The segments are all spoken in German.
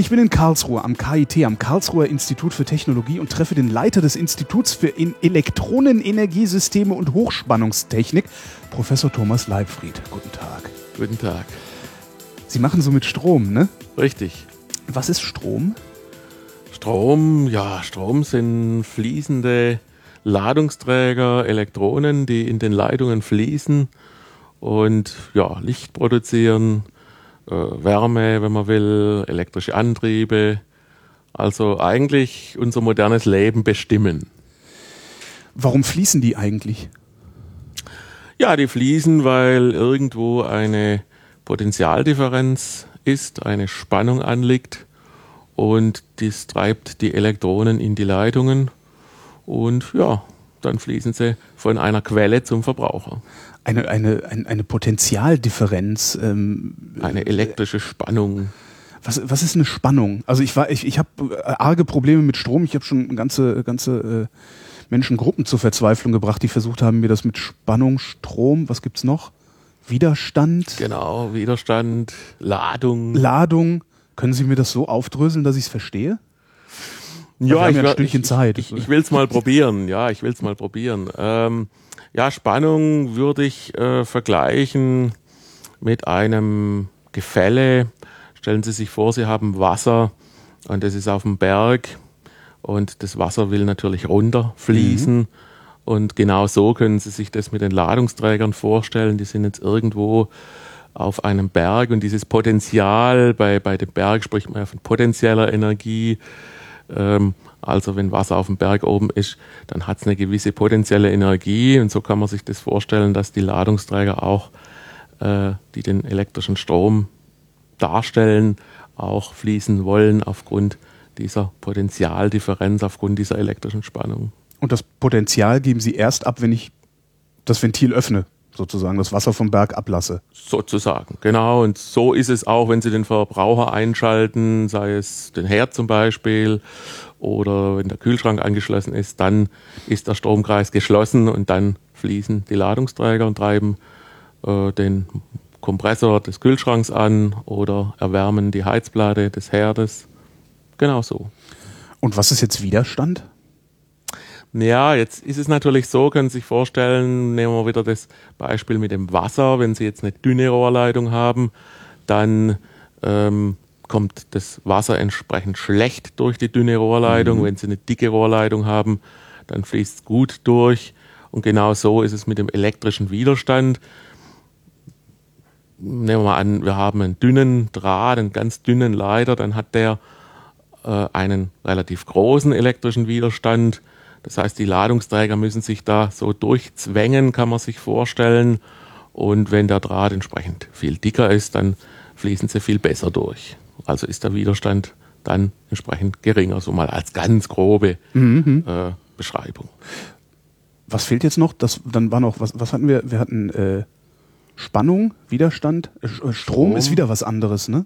Ich bin in Karlsruhe am KIT, am Karlsruher Institut für Technologie und treffe den Leiter des Instituts für Elektronenenergiesysteme und Hochspannungstechnik, Professor Thomas Leibfried. Guten Tag. Guten Tag. Sie machen so mit Strom, ne? Richtig. Was ist Strom? Strom, ja, Strom sind fließende Ladungsträger, Elektronen, die in den Leitungen fließen und ja, Licht produzieren, Wärme, wenn man will, elektrische Antriebe. Also eigentlich unser modernes Leben bestimmen. Warum fließen die eigentlich? Ja, die fließen, weil irgendwo eine Potentialdifferenz ist, eine Spannung anliegt und das treibt die Elektronen in die Leitungen und ja, dann fließen sie von einer Quelle zum Verbraucher. Eine, eine, eine, eine Potentialdifferenz. Ähm, Eine elektrische Spannung. was, was ist eine Spannung? Also ich war, ich, ich habe arge Probleme mit Strom. Ich habe schon ganze, ganze äh, Menschengruppen zur Verzweiflung gebracht, die versucht haben, mir das mit Spannung, Strom, was gibt's noch? Widerstand, Genau, Widerstand, Ladung. Ladung. Können Sie mir das so aufdröseln, dass ich es verstehe? ja ein wer- Stückchen ich, Zeit. Ich, ich will es mal probieren. Ja, ich will es mal probieren. Ähm, ja, Spannung würde ich äh, vergleichen mit einem Gefälle. Stellen Sie sich vor, Sie haben Wasser und das ist auf dem Berg und das Wasser will natürlich runterfließen. Und genau so können Sie sich das mit den Ladungsträgern vorstellen. Die sind jetzt irgendwo auf einem Berg und dieses Potenzial, bei, bei dem Berg spricht man ja von potenzieller Energie. Ähm, also wenn Wasser auf dem Berg oben ist, dann hat es eine gewisse potenzielle Energie und so kann man sich das vorstellen, dass die Ladungsträger auch, äh, die den elektrischen Strom darstellen, auch fließen wollen aufgrund dieser Potentialdifferenz, aufgrund dieser elektrischen Spannung. Und das Potenzial geben Sie erst ab, wenn ich das Ventil öffne, sozusagen, das Wasser vom Berg ablasse. Sozusagen, genau. Und so ist es auch, wenn Sie den Verbraucher einschalten, sei es den Herd zum Beispiel oder wenn der Kühlschrank angeschlossen ist, dann ist der Stromkreis geschlossen und dann fließen die Ladungsträger und treiben äh, den Kompressor des Kühlschranks an oder erwärmen die Heizplatte des Herdes. Genau so. Und was ist jetzt Widerstand? Ja, jetzt ist es natürlich so, können Sie sich vorstellen, nehmen wir wieder das Beispiel mit dem Wasser. Wenn Sie jetzt eine dünne Rohrleitung haben, dann ähm, kommt das Wasser entsprechend schlecht durch die dünne Rohrleitung. Wenn Sie eine dicke Rohrleitung haben, dann fließt es gut durch. Und genau so ist es mit dem elektrischen Widerstand. Nehmen wir mal an, wir haben einen dünnen Draht, einen ganz dünnen Leiter, dann hat der äh, einen relativ großen elektrischen Widerstand. Das heißt, die Ladungsträger müssen sich da so durchzwängen, kann man sich vorstellen. Und wenn der Draht entsprechend viel dicker ist, dann fließen sie viel besser durch. Also ist der Widerstand dann entsprechend geringer, so mal als ganz grobe äh, Beschreibung. Was fehlt jetzt noch? Das, dann war noch, was, was hatten wir? Wir hatten äh, Spannung, Widerstand, äh, Strom, Strom. ist wieder was anderes, ne?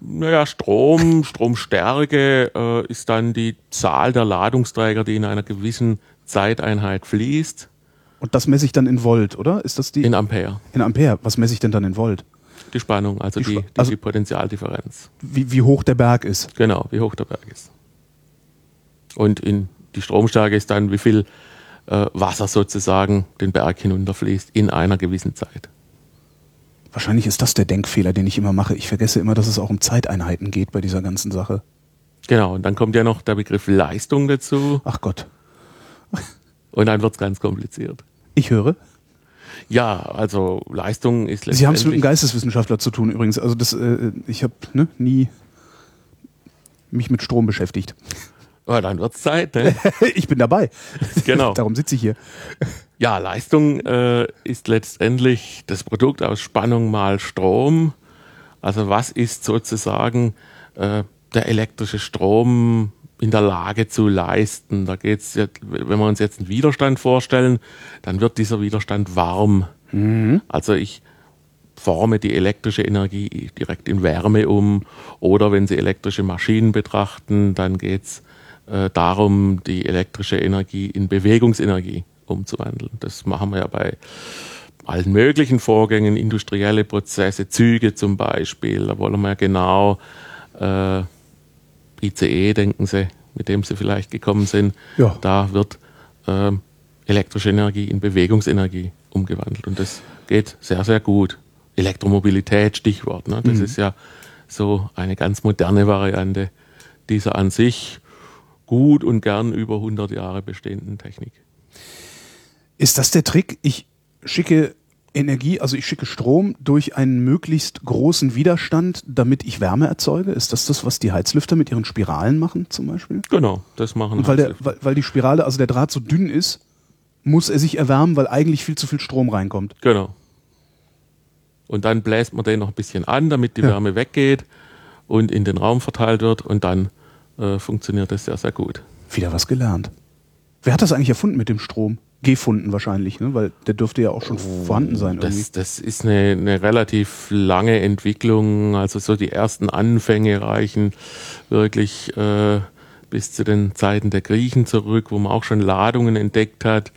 Naja, Strom, Stromstärke äh, ist dann die Zahl der Ladungsträger, die in einer gewissen Zeiteinheit fließt, Und das messe ich dann in Volt, oder? Ist das die? in Ampere. in Ampere. Was messe ich denn dann in Volt? Die Spannung, also Die die, also- die Potentialdifferenz. Wie, wie hoch der Berg ist. Genau, wie hoch der Berg ist. Und in die Stromstärke ist dann, wie viel äh, Wasser sozusagen den Berg hinunterfließt in einer gewissen Zeit. Wahrscheinlich ist das der Denkfehler, den ich immer mache. Ich vergesse immer, dass es auch um Zeiteinheiten geht bei dieser ganzen Sache. Genau, und dann kommt ja noch der Begriff Leistung dazu Ach Gott. und dann wird es ganz kompliziert. Ich höre. Ja, also Leistung ist Sie haben es mit einem letztendlich- Geisteswissenschaftler zu tun übrigens. Also das, äh, ich habe ne, nie mich mit Strom beschäftigt. Ja, dann wird's Zeit, ne? ich bin dabei. Genau. Darum sitze ich hier. Ja, Leistung äh, ist letztendlich das Produkt aus Spannung mal Strom. Also was ist sozusagen äh, der elektrische Strom in der Lage zu leisten. Da geht's jetzt, wenn wir uns jetzt einen Widerstand vorstellen, dann wird dieser Widerstand warm. Mhm. Also ich forme die elektrische Energie direkt in Wärme um. Oder wenn Sie elektrische Maschinen betrachten, dann geht's äh, darum, die elektrische Energie in Bewegungsenergie umzuwandeln. Das machen wir ja bei allen möglichen Vorgängen, industrielle Prozesse, Züge zum Beispiel. Da wollen wir ja genau äh, ICE, denken Sie, mit dem Sie vielleicht gekommen sind. Ja. Da wird äh, elektrische Energie in Bewegungsenergie umgewandelt. Und das geht sehr, sehr gut. Elektromobilität, Stichwort. Ne? Das mhm. ist ja so eine ganz moderne Variante dieser an sich gut und gern über 100 Jahre bestehenden Technik. Ist das der Trick? Ich schicke Energie, also ich schicke Strom durch einen möglichst großen Widerstand, damit ich Wärme erzeuge. Ist das das, was die Heizlüfter mit ihren Spiralen machen zum Beispiel? Genau, das machen Und weil, der, weil, weil die Spirale, also der Draht so dünn ist, muss er sich erwärmen, weil eigentlich viel zu viel Strom reinkommt. Genau. Und dann bläst man den noch ein bisschen an, damit die ja. Wärme weggeht und in den Raum verteilt wird und dann äh, funktioniert das sehr, sehr gut. Wieder was gelernt. Wer hat das eigentlich erfunden mit dem Strom? Gefunden wahrscheinlich, ne? weil der dürfte ja auch schon oh, vorhanden sein. Das, das ist eine, eine, relativ lange Entwicklung. Also so die ersten Anfänge reichen wirklich äh, bis zu den Zeiten der Griechen zurück, wo man auch schon Ladungen entdeckt hat.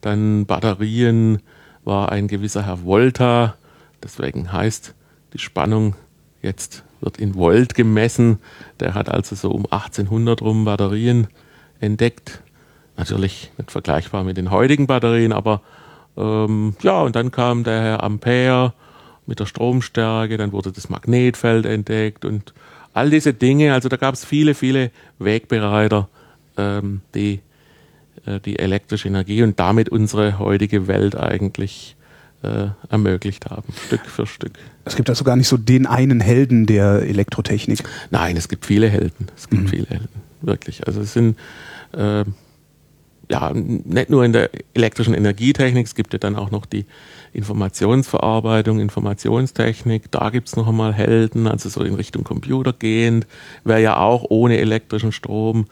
Dann Batterien war ein gewisser Herr Volta. Deswegen heißt die Spannung jetzt wird in Volt gemessen. Der hat also so um 1800 rum Batterien entdeckt Natürlich nicht vergleichbar mit den heutigen Batterien, aber ähm, ja, und dann kam der Herr Ampere mit der Stromstärke, dann wurde das Magnetfeld entdeckt und all diese Dinge. Also da gab es viele, viele Wegbereiter, ähm, die äh, die elektrische Energie und damit unsere heutige Welt eigentlich äh, ermöglicht haben, Stück für Stück. Es gibt also gar nicht so den einen Helden der Elektrotechnik. Nein, es gibt viele Helden. Es gibt mhm. viele Helden, wirklich. Also es sind äh, ja, nicht nur in der elektrischen Energietechnik, es gibt ja dann auch noch die Informationsverarbeitung, Informationstechnik, da gibt es noch einmal Helden, also so in Richtung Computer gehend, wäre ja auch ohne elektrischen Strom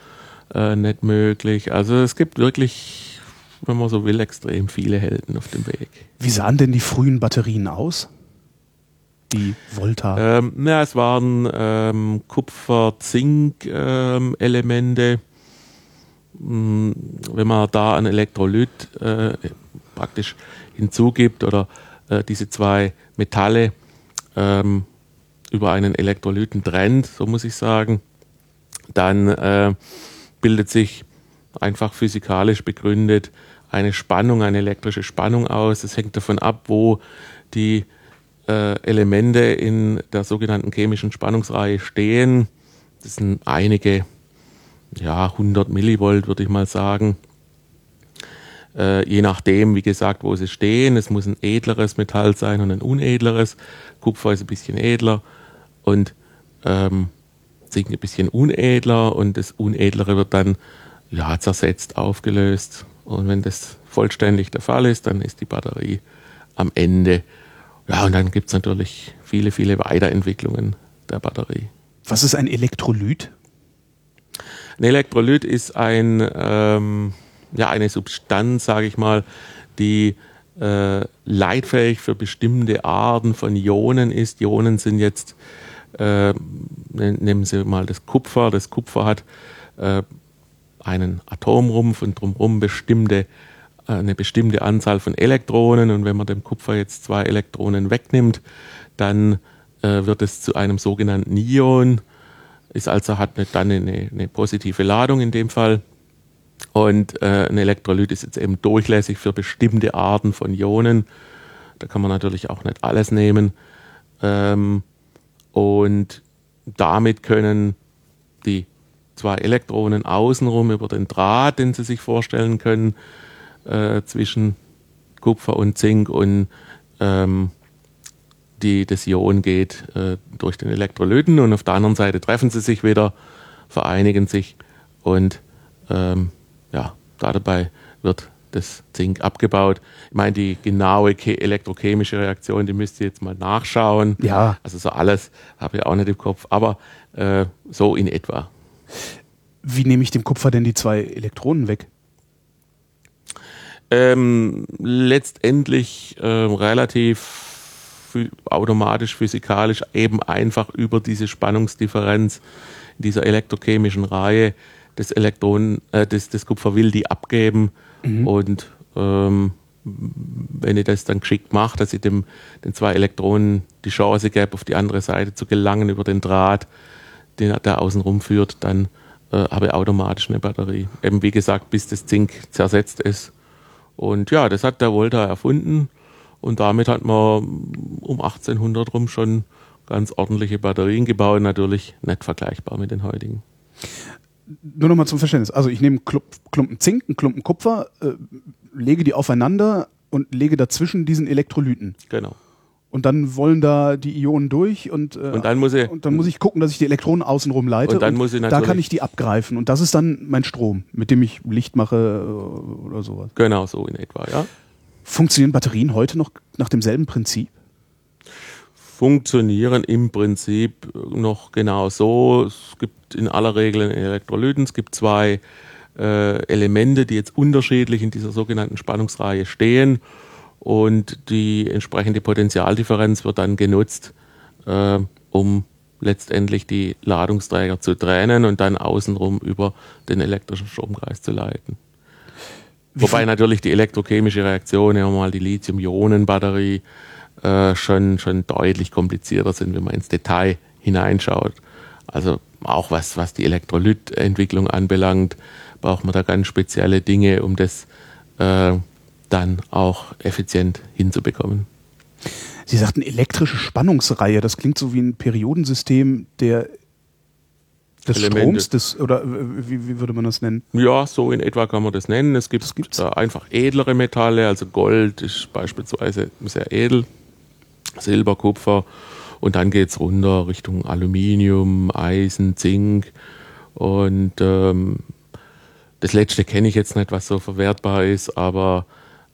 äh, nicht möglich. Also es gibt wirklich, wenn man so will, extrem viele Helden auf dem Weg. Wie sahen denn die frühen Batterien aus? Die Volta? Ähm, ja, es waren ähm, Kupfer-Zink-Elemente. Ähm, hm, wenn man da ein Elektrolyt äh, praktisch hinzugibt oder äh, diese zwei Metalle ähm, über einen Elektrolyten trennt, so muss ich sagen, dann äh, bildet sich einfach physikalisch begründet eine Spannung, eine elektrische Spannung aus. Das hängt davon ab, wo die äh, Elemente in der sogenannten chemischen Spannungsreihe stehen. Das sind einige ja, 100 Millivolt, würde ich mal sagen. Äh, je nachdem, wie gesagt, wo sie stehen. Es muss ein edleres Metall sein und ein unedleres. Kupfer ist ein bisschen edler und ähm, Zink ein bisschen unedler und das Unedlere wird dann ja, zersetzt, aufgelöst. Und wenn das vollständig der Fall ist, dann ist die Batterie am Ende. Ja, und dann gibt es natürlich viele, viele Weiterentwicklungen der Batterie. Was ist ein Elektrolyt? Ein Elektrolyt ist ein, ähm, ja, eine Substanz, sage ich mal, die äh, leitfähig für bestimmte Arten von Ionen ist. Ionen sind jetzt, äh, nehmen Sie mal das Kupfer. Das Kupfer hat äh, einen Atomrumpf und drumherum bestimmte, äh, eine bestimmte Anzahl von Elektronen. Und wenn man dem Kupfer jetzt zwei Elektronen wegnimmt, dann äh, wird es zu einem sogenannten Ion ist also hat eine, dann eine, eine positive Ladung in dem Fall. Und äh, ein Elektrolyt ist jetzt eben durchlässig für bestimmte Arten von Ionen. Da kann man natürlich auch nicht alles nehmen. Ähm, und damit können die zwei Elektronen außenrum über den Draht, den Sie sich vorstellen können, äh, zwischen Kupfer und Zink und ähm, die, das Ion geht äh, durch den Elektrolyten und auf der anderen Seite treffen sie sich wieder, vereinigen sich und ähm, ja, dabei wird das Zink abgebaut. Ich meine, die genaue elektrochemische Reaktion, die müsst ihr jetzt mal nachschauen. Ja. Also so alles habe ich auch nicht im Kopf, aber äh, so in etwa. Wie nehme ich dem Kupfer denn die zwei Elektronen weg? Ähm, letztendlich äh, relativ automatisch, physikalisch eben einfach über diese Spannungsdifferenz in dieser elektrochemischen Reihe des Elektronen, äh, des, des Kupfer will die abgeben mhm. und ähm, wenn ich das dann geschickt mache, dass ich dem, den zwei Elektronen die Chance gebe, auf die andere Seite zu gelangen über den Draht, den der außen rumführt, dann äh, habe ich automatisch eine Batterie. Eben wie gesagt, bis das Zink zersetzt ist. Und ja, das hat der Volta erfunden und damit hat man um 1800 rum schon ganz ordentliche Batterien gebaut, natürlich nicht vergleichbar mit den heutigen. Nur nochmal zum Verständnis. Also ich nehme Klumpen Zink, einen Klumpen Kupfer, äh, lege die aufeinander und lege dazwischen diesen Elektrolyten. Genau. Und dann wollen da die Ionen durch und, äh, und, dann, muss ich, und dann muss ich gucken, dass ich die Elektronen außenrum leite. Und dann und muss ich da kann ich die abgreifen. Und das ist dann mein Strom, mit dem ich Licht mache äh, oder sowas. Genau, so in etwa, ja. Funktionieren Batterien heute noch nach demselben Prinzip? Funktionieren im Prinzip noch genau so. Es gibt in aller Regel einen Elektrolyten. Es gibt zwei äh, Elemente, die jetzt unterschiedlich in dieser sogenannten Spannungsreihe stehen. Und die entsprechende Potentialdifferenz wird dann genutzt, äh, um letztendlich die Ladungsträger zu trennen und dann außenrum über den elektrischen Stromkreis zu leiten. Wobei natürlich die elektrochemische Reaktion, ja mal die Lithium-Ionen-Batterie, äh, schon, schon deutlich komplizierter sind, wenn man ins Detail hineinschaut. Also auch was, was die Elektrolytentwicklung anbelangt, braucht man da ganz spezielle Dinge, um das äh, dann auch effizient hinzubekommen. Sie sagten elektrische Spannungsreihe, das klingt so wie ein Periodensystem der des Elemente. Stroms, des, oder wie, wie, würde man das nennen? Ja, so in etwa kann man das nennen. Es gibt da einfach edlere Metalle, also Gold ist beispielsweise sehr edel, Silber, Kupfer und dann geht es runter Richtung Aluminium, Eisen, Zink und ähm, das letzte kenne ich jetzt nicht, was so verwertbar ist, aber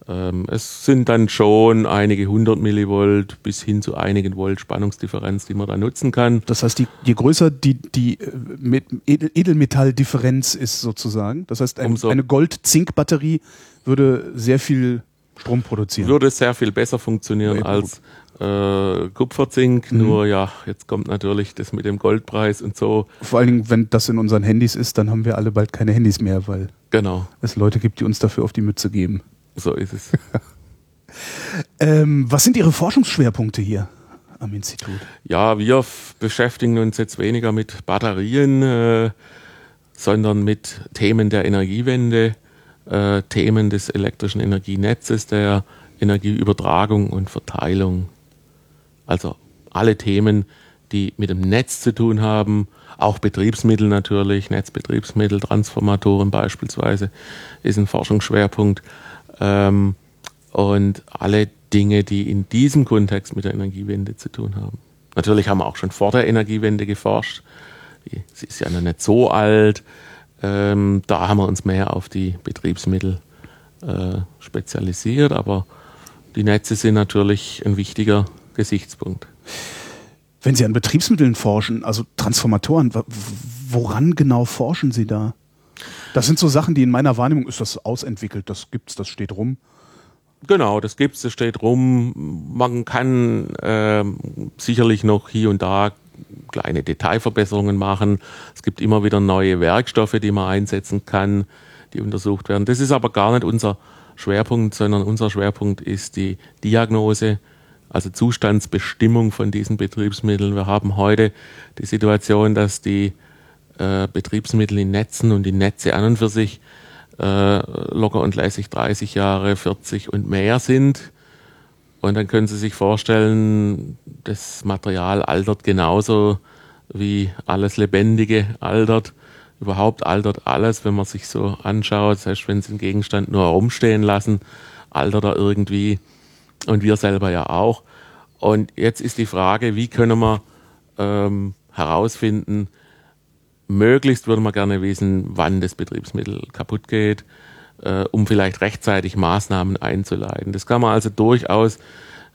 es sind dann schon einige hundert Millivolt bis hin zu einigen Volt Spannungsdifferenz, die man da nutzen kann. Das heißt, die, je größer die, die äh, Edelmetalldifferenz ist sozusagen, das heißt, ein, eine Gold-Zink-Batterie würde sehr viel Strom produzieren. Würde sehr viel besser funktionieren ja, als äh, Kupferzink. Mhm. Nur ja, jetzt kommt natürlich das mit dem Goldpreis und so. Vor allen Dingen, wenn das in unseren Handys ist, dann haben wir alle bald keine Handys mehr, weil genau. es Leute gibt, die uns dafür auf die Mütze geben. So ist es. ähm, was sind Ihre Forschungsschwerpunkte hier am Institut? Ja, wir beschäftigen uns jetzt weniger mit Batterien, äh, sondern mit Themen der Energiewende, äh, Themen des elektrischen Energienetzes, der Energieübertragung und Verteilung. Also alle Themen, die mit dem Netz zu tun haben, auch Betriebsmittel natürlich, Netzbetriebsmittel, Transformatoren beispielsweise, ist ein Forschungsschwerpunkt. Ähm, und alle Dinge, die in diesem Kontext mit der Energiewende zu tun haben. Natürlich haben wir auch schon vor der Energiewende geforscht. Sie ist ja noch nicht so alt. Ähm, da haben wir uns mehr auf die Betriebsmittel äh, spezialisiert, aber die Netze sind natürlich ein wichtiger Gesichtspunkt. Wenn Sie an Betriebsmitteln forschen, also Transformatoren, woran genau forschen Sie da? Das sind so Sachen, die in meiner Wahrnehmung ist das ausentwickelt, das gibt's, das steht rum. Genau, das gibt's, das steht rum. Man kann äh, sicherlich noch hier und da kleine Detailverbesserungen machen. Es gibt immer wieder neue Werkstoffe, die man einsetzen kann, die untersucht werden. Das ist aber gar nicht unser Schwerpunkt, sondern unser Schwerpunkt ist die Diagnose, also Zustandsbestimmung von diesen Betriebsmitteln. Wir haben heute die Situation, dass die äh, Betriebsmittel in Netzen und die Netze an und für sich äh, locker und lässig 30 Jahre, 40 und mehr sind. Und dann können Sie sich vorstellen, das Material altert genauso wie alles Lebendige altert. Überhaupt altert alles, wenn man sich so anschaut, selbst wenn Sie einen Gegenstand nur herumstehen lassen, altert er irgendwie. Und wir selber ja auch. Und jetzt ist die Frage, wie können wir ähm, herausfinden, möglichst würde man gerne wissen, wann das Betriebsmittel kaputt geht, äh, um vielleicht rechtzeitig Maßnahmen einzuleiten. Das kann man also durchaus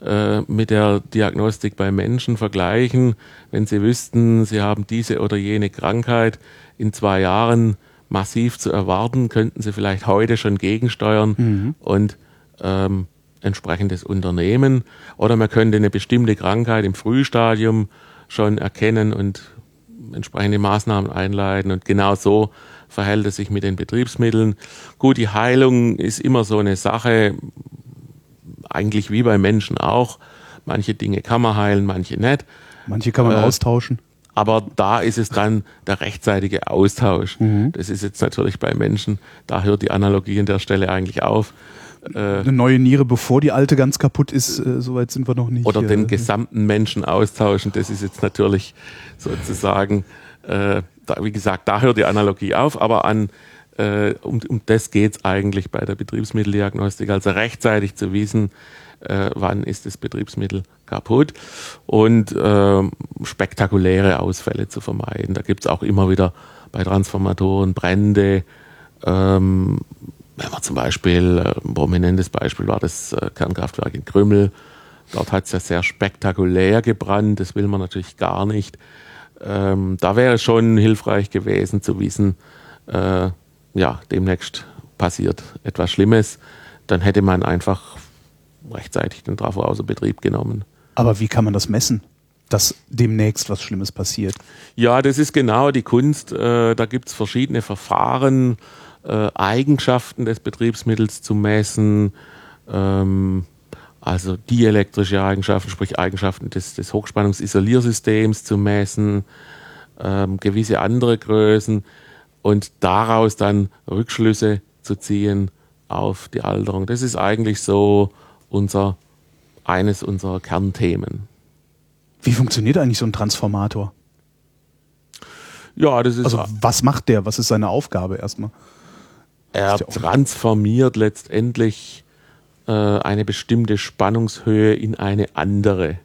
äh, mit der Diagnostik bei Menschen vergleichen. Wenn Sie wüssten, Sie haben diese oder jene Krankheit in zwei Jahren massiv zu erwarten, könnten Sie vielleicht heute schon gegensteuern mhm. und ähm, entsprechendes Unternehmen. Oder man könnte eine bestimmte Krankheit im Frühstadium schon erkennen und entsprechende Maßnahmen einleiten. Und genau so verhält es sich mit den Betriebsmitteln. Gut, die Heilung ist immer so eine Sache, eigentlich wie bei Menschen auch. Manche Dinge kann man heilen, manche nicht. Manche kann man äh, austauschen. Aber da ist es dann der rechtzeitige Austausch. Mhm. Das ist jetzt natürlich bei Menschen, da hört die Analogie an der Stelle eigentlich auf. Äh, Eine neue Niere, bevor die alte ganz kaputt ist, äh, soweit sind wir noch nicht. Oder den gesamten Menschen austauschen, das ist jetzt natürlich sozusagen, äh, da, wie gesagt, da hört die Analogie auf, aber an äh, um, um das geht es eigentlich bei der Betriebsmitteldiagnostik, also rechtzeitig zu wissen, äh, wann ist das Betriebsmittel kaputt und äh, spektakuläre Ausfälle zu vermeiden. Da gibt es auch immer wieder bei Transformatoren Brände. Ähm, wenn man zum Beispiel, äh, ein prominentes Beispiel war das äh, Kernkraftwerk in Krümmel. Dort hat es ja sehr spektakulär gebrannt, das will man natürlich gar nicht. Ähm, da wäre es schon hilfreich gewesen zu wissen, äh, ja, demnächst passiert etwas Schlimmes, dann hätte man einfach rechtzeitig den Trafo außer Betrieb genommen. Aber wie kann man das messen? dass demnächst was Schlimmes passiert. Ja, das ist genau die Kunst. Äh, da gibt es verschiedene Verfahren, äh, Eigenschaften des Betriebsmittels zu messen, ähm, also dielektrische Eigenschaften, sprich Eigenschaften des, des Hochspannungsisoliersystems zu messen, ähm, gewisse andere Größen und daraus dann Rückschlüsse zu ziehen auf die Alterung. Das ist eigentlich so unser, eines unserer Kernthemen. Wie funktioniert eigentlich so ein Transformator? Ja, das ist. Also, was macht der? Was ist seine Aufgabe erstmal? Er transformiert letztendlich äh, eine bestimmte Spannungshöhe in eine andere.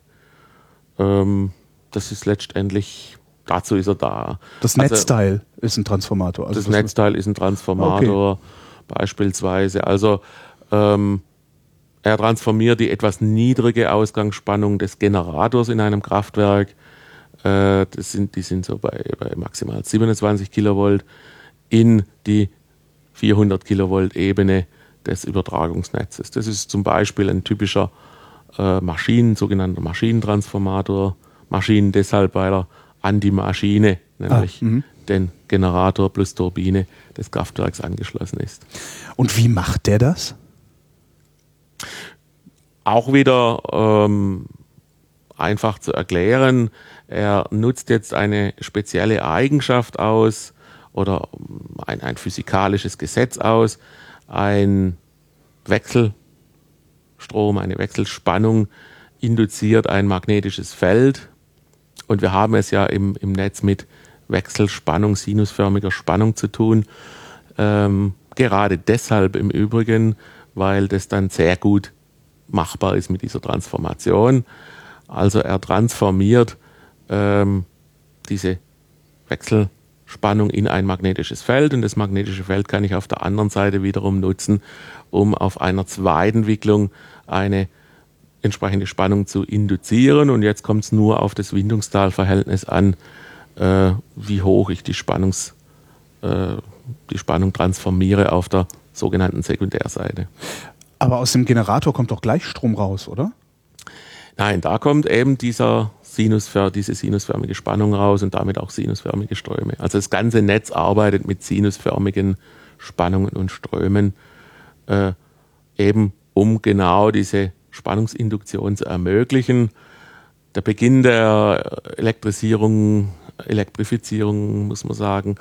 Ähm, das ist letztendlich dazu ist er da. Das also, Netzteil ist ein Transformator. Also das Netzteil ist ein Transformator okay. beispielsweise. Also ähm, er transformiert die etwas niedrige Ausgangsspannung des Generators in einem Kraftwerk. Äh, das sind, die sind so bei, bei maximal 27 Kilovolt in die 400 Kilovolt Ebene des Übertragungsnetzes. Das ist zum Beispiel ein typischer äh, Maschinen, sogenannter Maschinentransformator. Maschinen deshalb, weil er an die Maschine, nämlich ah, den Generator plus Turbine des Kraftwerks angeschlossen ist. Und wie macht der das? Auch wieder ähm, einfach zu erklären. Er nutzt jetzt eine spezielle Eigenschaft aus oder ein, ein physikalisches Gesetz aus, ein Wechselstrom, eine Wechselspannung induziert ein magnetisches Feld und wir haben es ja im, im Netz mit Wechselspannung, sinusförmiger Spannung zu tun. Ähm, gerade deshalb im Übrigen, weil das dann sehr gut machbar ist mit dieser Transformation. Also er transformiert ähm, diese Wechselspannung in ein magnetisches Feld und das magnetische Feld kann ich auf der anderen Seite wiederum nutzen, um auf einer Zweitentwicklung eine entsprechende Spannung zu induzieren. Und jetzt kommt es nur auf das Windungstalverhältnis an, äh, wie hoch ich die, Spannungs, äh, die Spannung transformiere auf der sogenannten Sekundärseite. Aber aus dem Generator kommt doch Gleichstrom raus, oder? Nein, da kommt eben dieser Sinusför diese sinusförmige Spannung raus und damit auch sinusförmige Ströme. Also das ganze Netz arbeitet mit sinusförmigen Spannungen und Strömen, äh, eben um genau diese Spannungsinduktion zu ermöglichen. Der Beginn der Elektrisierung, Elektrifizierung, muss man sagen,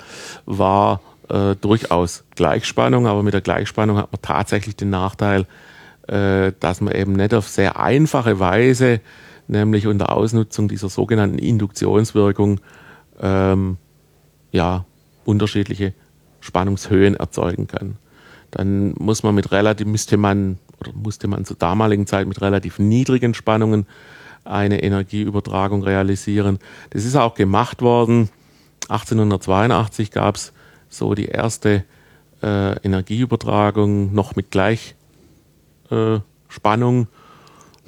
war äh, durchaus Gleichspannung, aber mit der Gleichspannung hat man tatsächlich den Nachteil, äh, dass man eben nicht auf sehr einfache Weise, nämlich unter Ausnutzung dieser sogenannten Induktionswirkung, ähm, ja, unterschiedliche Spannungshöhen erzeugen kann. Dann muss man mit relativ, müsste man oder musste man zur damaligen Zeit mit relativ niedrigen Spannungen eine Energieübertragung realisieren. Das ist auch gemacht worden. 1882 gab es so die erste äh, Energieübertragung noch mit Gleichspannung. Äh,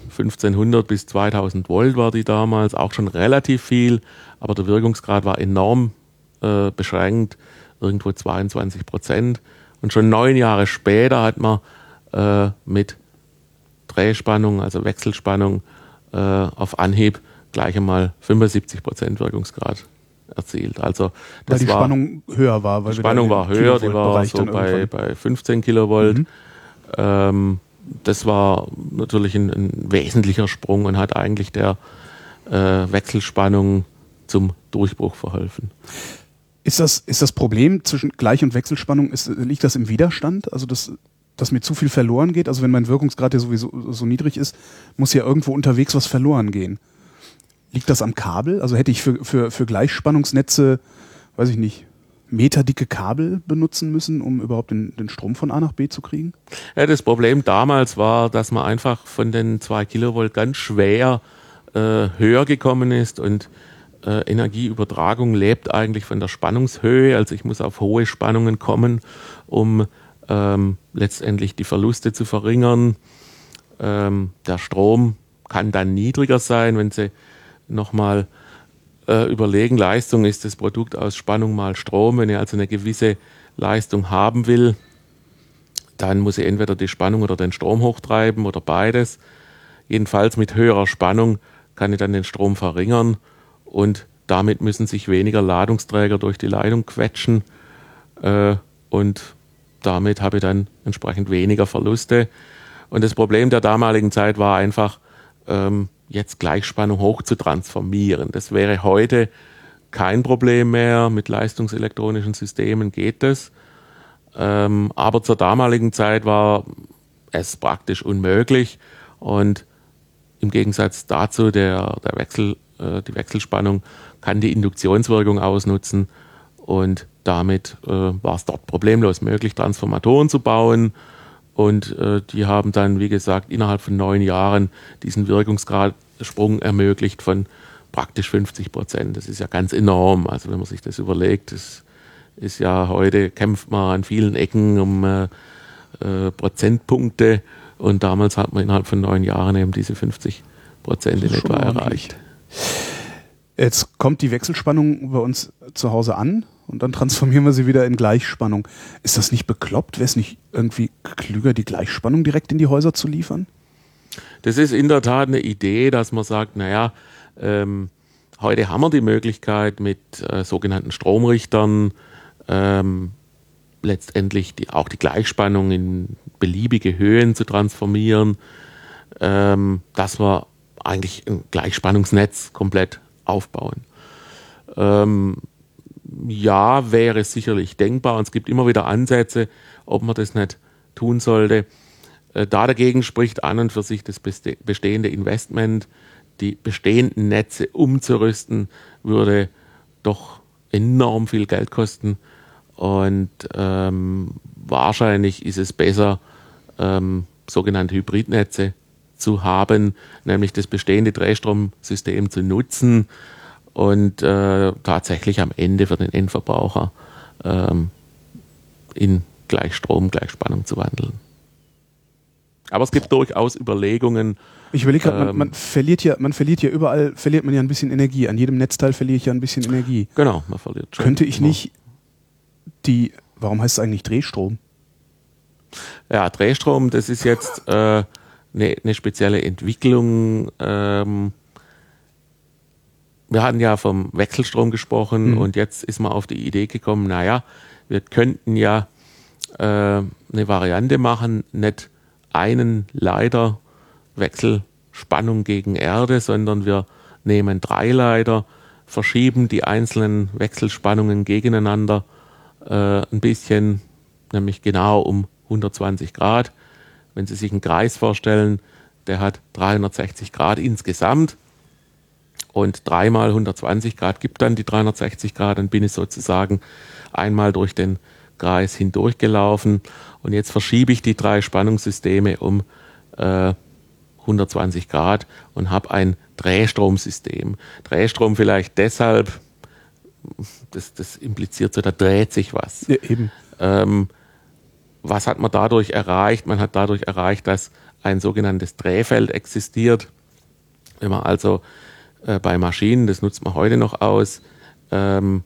1500 bis 2000 Volt war die damals, auch schon relativ viel, aber der Wirkungsgrad war enorm äh, beschränkt, irgendwo 22 Prozent. Und schon neun Jahre später hat man äh, mit Drehspannung, also Wechselspannung, äh, auf Anhieb gleich einmal 75 Prozent Wirkungsgrad erzielt. Also das weil die war, Spannung höher war. Weil die Spannung war höher, die war so bei, bei 15 Kilovolt. Mhm. Ähm, das war natürlich ein, ein, wesentlicher Sprung und hat eigentlich der äh, Wechselspannung zum Durchbruch verholfen. Ist das, ist das Problem zwischen Gleich- und Wechselspannung, ist, liegt das im Widerstand? Also, dass, dass mir zu viel verloren geht? Also, wenn mein Wirkungsgrad ja sowieso so niedrig ist, muss ja irgendwo unterwegs was verloren gehen. Liegt das am Kabel? Also, hätte ich für, für, für Gleichspannungsnetze, weiß ich nicht, meterdicke Kabel benutzen müssen, um überhaupt den, den Strom von A nach B zu kriegen? Ja, das Problem damals war, dass man einfach von den zwei Kilovolt ganz schwer äh, höher gekommen ist und äh, Energieübertragung lebt eigentlich von der Spannungshöhe. Also ich muss auf hohe Spannungen kommen, um ähm, letztendlich die Verluste zu verringern. Ähm, der Strom kann dann niedriger sein, wenn Sie nochmal äh, überlegen, Leistung ist das Produkt aus Spannung mal Strom. Wenn ich also eine gewisse Leistung haben will, dann muss ich entweder die Spannung oder den Strom hochtreiben oder beides. Jedenfalls mit höherer Spannung kann ich dann den Strom verringern und damit müssen sich weniger Ladungsträger durch die Leitung quetschen äh, und damit habe ich dann entsprechend weniger Verluste. Und das Problem der damaligen Zeit war einfach, ähm, jetzt Gleichspannung hoch zu transformieren. Das wäre heute kein Problem mehr. Mit leistungselektronischen Systemen geht das. Ähm, aber zur damaligen Zeit war es praktisch unmöglich. Und im Gegensatz dazu der, der Wechsel äh, die Wechselspannung kann die Induktionswirkung ausnutzen und damit äh, war es dort problemlos möglich, Transformatoren zu bauen. Und äh, die haben dann, wie gesagt, innerhalb von neun Jahren diesen Wirkungsgradsprung ermöglicht von praktisch 50 Prozent. Das ist ja ganz enorm. Also wenn man sich das überlegt, das ist ja heute, kämpft man an vielen Ecken um äh, äh, Prozentpunkte und damals hat man innerhalb von neun Jahren eben diese 50 Prozent in etwa erreicht. Jetzt kommt die Wechselspannung bei uns zu Hause an und dann transformieren wir sie wieder in Gleichspannung. Ist das nicht bekloppt? Wäre es nicht irgendwie klüger, die Gleichspannung direkt in die Häuser zu liefern? Das ist in der Tat eine Idee, dass man sagt, naja, ähm, heute haben wir die Möglichkeit mit äh, sogenannten Stromrichtern ähm, letztendlich die, auch die Gleichspannung in beliebige Höhen zu transformieren, ähm, dass wir eigentlich ein Gleichspannungsnetz komplett aufbauen. Ähm, ja, wäre sicherlich denkbar. Und es gibt immer wieder Ansätze, ob man das nicht tun sollte. Äh, da dagegen spricht an und für sich das bestehende Investment, die bestehenden Netze umzurüsten, würde doch enorm viel Geld kosten. Und ähm, wahrscheinlich ist es besser, ähm, sogenannte Hybridnetze zu haben, nämlich das bestehende Drehstromsystem zu nutzen und äh, tatsächlich am Ende für den Endverbraucher ähm, in Gleichstrom, Gleichspannung zu wandeln. Aber es gibt durchaus Überlegungen. Ich überlege gerade, man, ähm, man, verliert ja, man verliert ja überall, verliert man ja ein bisschen Energie. An jedem Netzteil verliere ich ja ein bisschen Energie. Genau, man verliert schon. Könnte ich nicht die, warum heißt es eigentlich Drehstrom? Ja, Drehstrom, das ist jetzt äh, eine, eine spezielle Entwicklung. Ähm, wir hatten ja vom Wechselstrom gesprochen mhm. und jetzt ist man auf die Idee gekommen, naja, wir könnten ja äh, eine Variante machen, nicht einen Leiter Wechselspannung gegen Erde, sondern wir nehmen drei Leiter, verschieben die einzelnen Wechselspannungen gegeneinander äh, ein bisschen, nämlich genau um 120 Grad wenn Sie sich einen Kreis vorstellen, der hat 360 Grad insgesamt und dreimal 120 Grad gibt dann die 360 Grad, dann bin ich sozusagen einmal durch den Kreis hindurchgelaufen und jetzt verschiebe ich die drei Spannungssysteme um äh, 120 Grad und habe ein Drehstromsystem. Drehstrom vielleicht deshalb, das, das impliziert so, da dreht sich was. Ja, eben. Ähm, was hat man dadurch erreicht? Man hat dadurch erreicht, dass ein sogenanntes Drehfeld existiert. Wenn man also äh, bei Maschinen, das nutzt man heute noch aus, ähm,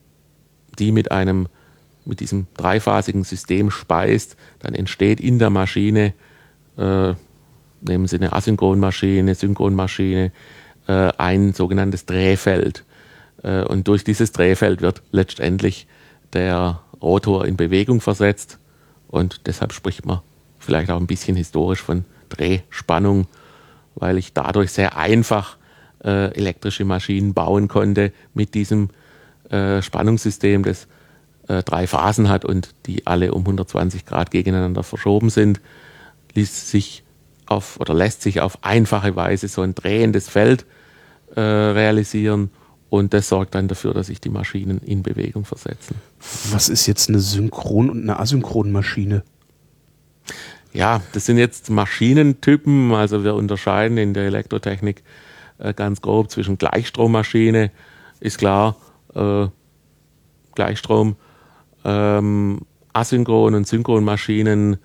die mit einem mit diesem dreiphasigen System speist, dann entsteht in der Maschine, äh, nehmen Sie eine Asynchronmaschine, Synchronmaschine, äh, ein sogenanntes Drehfeld. Äh, und durch dieses Drehfeld wird letztendlich der Rotor in Bewegung versetzt. Und deshalb spricht man vielleicht auch ein bisschen historisch von Drehspannung, weil ich dadurch sehr einfach äh, elektrische Maschinen bauen konnte mit diesem äh, Spannungssystem, das äh, drei Phasen hat und die alle um 120 Grad gegeneinander verschoben sind, ließ sich auf oder lässt sich auf einfache Weise so ein drehendes Feld äh, realisieren und das sorgt dann dafür, dass sich die Maschinen in Bewegung versetzen. Was ist jetzt eine Synchron- und eine Asynchronmaschine? Ja, das sind jetzt Maschinentypen. Also wir unterscheiden in der Elektrotechnik äh, ganz grob zwischen Gleichstrommaschine, ist klar, äh, Gleichstrom, ähm, Asynchron- und Synchronmaschinen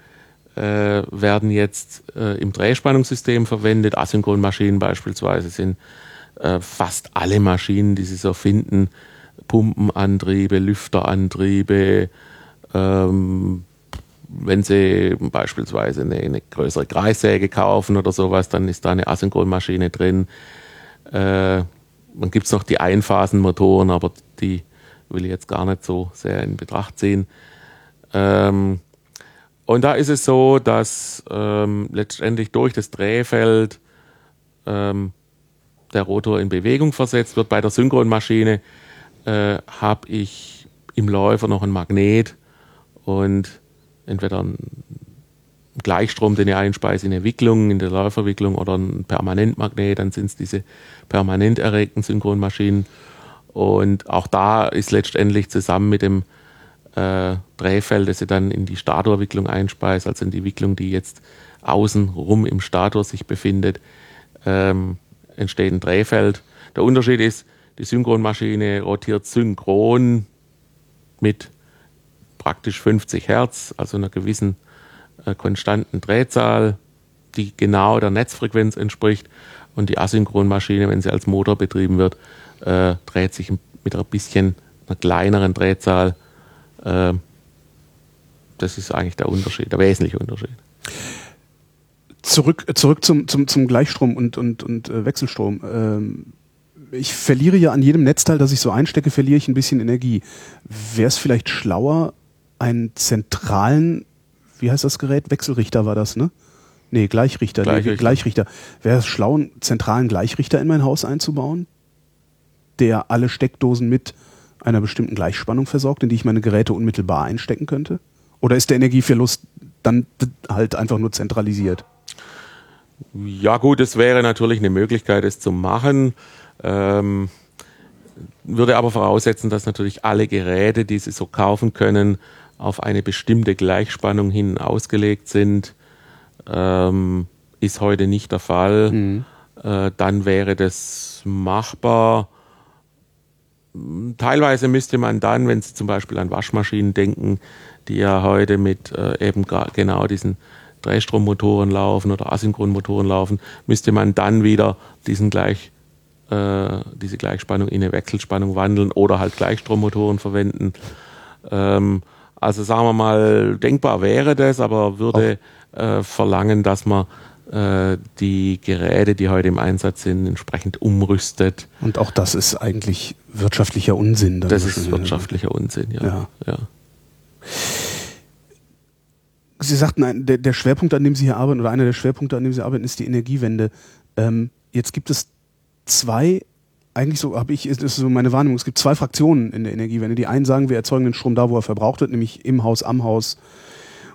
äh, werden jetzt äh, im Drehspannungssystem verwendet. Asynchronmaschinen beispielsweise sind äh, fast alle Maschinen, die Sie so finden, Pumpenantriebe, Lüfterantriebe, ähm, wenn Sie beispielsweise eine, eine, größere Kreissäge kaufen oder sowas, dann ist da eine Asynchronmaschine drin. Äh, dann gibt es noch die Einphasenmotoren, aber die will ich jetzt gar nicht so sehr in Betracht ziehen. Ähm, und da ist es so, dass ähm, letztendlich durch das Drehfeld ähm, der Rotor in Bewegung versetzt wird. Bei der Synchronmaschine äh, habe ich im Läufer noch ein Magnet und entweder ein Gleichstrom, den ich einspeise in eine Wicklung, in der Läuferwicklung oder ein Permanentmagnet, dann sind es diese permanent erregten Synchronmaschinen. Und auch da ist letztendlich zusammen mit dem äh, Drehfeld, das ich dann in die Statorwicklung einspeise, also in die Wicklung, die jetzt außen rum im Stator sich befindet, ähm, entsteht ein Drehfeld. Der Unterschied ist, die Synchronmaschine rotiert synchron mit praktisch 50 Hertz, also einer gewissen konstanten Drehzahl, die genau der Netzfrequenz entspricht. Und die Asynchronmaschine, wenn sie als Motor betrieben wird, äh, dreht sich mit ein bisschen einer kleineren Drehzahl. Äh, das ist eigentlich der Unterschied, der wesentliche Unterschied. Zurück, zurück zum, zum, zum Gleichstrom und, und, und äh, Wechselstrom. Ähm, ich verliere ja an jedem Netzteil, das ich so einstecke, verliere ich ein bisschen Energie. Wäre es vielleicht schlauer, einen zentralen, wie heißt das Gerät? Wechselrichter war das, ne? Nee, Gleichrichter. Gleichrichter. Nee, Gleichrichter. Wäre es schlau, einen zentralen Gleichrichter in mein Haus einzubauen, der alle Steckdosen mit einer bestimmten Gleichspannung versorgt, in die ich meine Geräte unmittelbar einstecken könnte? Oder ist der Energieverlust dann halt einfach nur zentralisiert? Ja gut, es wäre natürlich eine Möglichkeit, es zu machen. Ähm, würde aber voraussetzen, dass natürlich alle Geräte, die Sie so kaufen können, auf eine bestimmte Gleichspannung hin ausgelegt sind, ähm, ist heute nicht der Fall. Mhm. Äh, dann wäre das machbar. Teilweise müsste man dann, wenn Sie zum Beispiel an Waschmaschinen denken, die ja heute mit äh, eben genau diesen Drehstrommotoren laufen oder Asynchronmotoren laufen, müsste man dann wieder diesen gleich, äh, diese Gleichspannung in eine Wechselspannung wandeln oder halt Gleichstrommotoren verwenden. Ähm, also sagen wir mal, denkbar wäre das, aber würde äh, verlangen, dass man äh, die Geräte, die heute im Einsatz sind, entsprechend umrüstet. Und auch das ist eigentlich wirtschaftlicher Unsinn. das ist wirtschaftlicher Unsinn, ja. ja. ja. Sie sagten, der, der, Schwerpunkt, an dem Sie hier arbeiten, oder einer der Schwerpunkte, an dem Sie arbeiten, ist die Energiewende. Ähm, jetzt gibt es zwei eigentlich so habe ich, ist, ist so meine Wahrnehmung, es gibt zwei Fraktionen in der Energiewende. Die einen sagen, wir erzeugen den Strom da, wo er verbraucht wird, nämlich im Haus, am Haus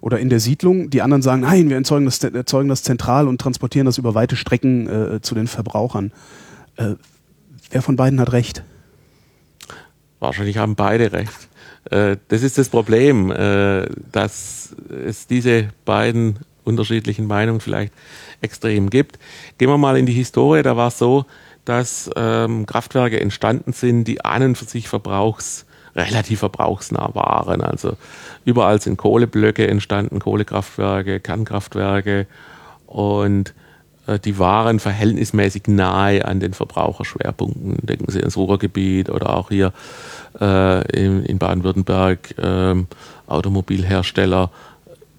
oder in der Siedlung. Die anderen sagen, nein, wir erzeugen das, erzeugen das zentral und transportieren das über weite Strecken äh, zu den Verbrauchern. Äh, wer von beiden hat recht? Wahrscheinlich haben beide recht. Äh, das ist das Problem, äh, dass es diese beiden unterschiedlichen Meinungen vielleicht extrem gibt. Gehen wir mal in die Historie, da war es so, dass ähm, Kraftwerke entstanden sind, die an und für sich verbrauchs, relativ verbrauchsnah waren. Also überall sind Kohleblöcke entstanden, Kohlekraftwerke, Kernkraftwerke und äh, die waren verhältnismäßig nahe an den Verbraucherschwerpunkten. Denken Sie ans Ruhrgebiet oder auch hier äh, in, in Baden-Württemberg äh, Automobilhersteller.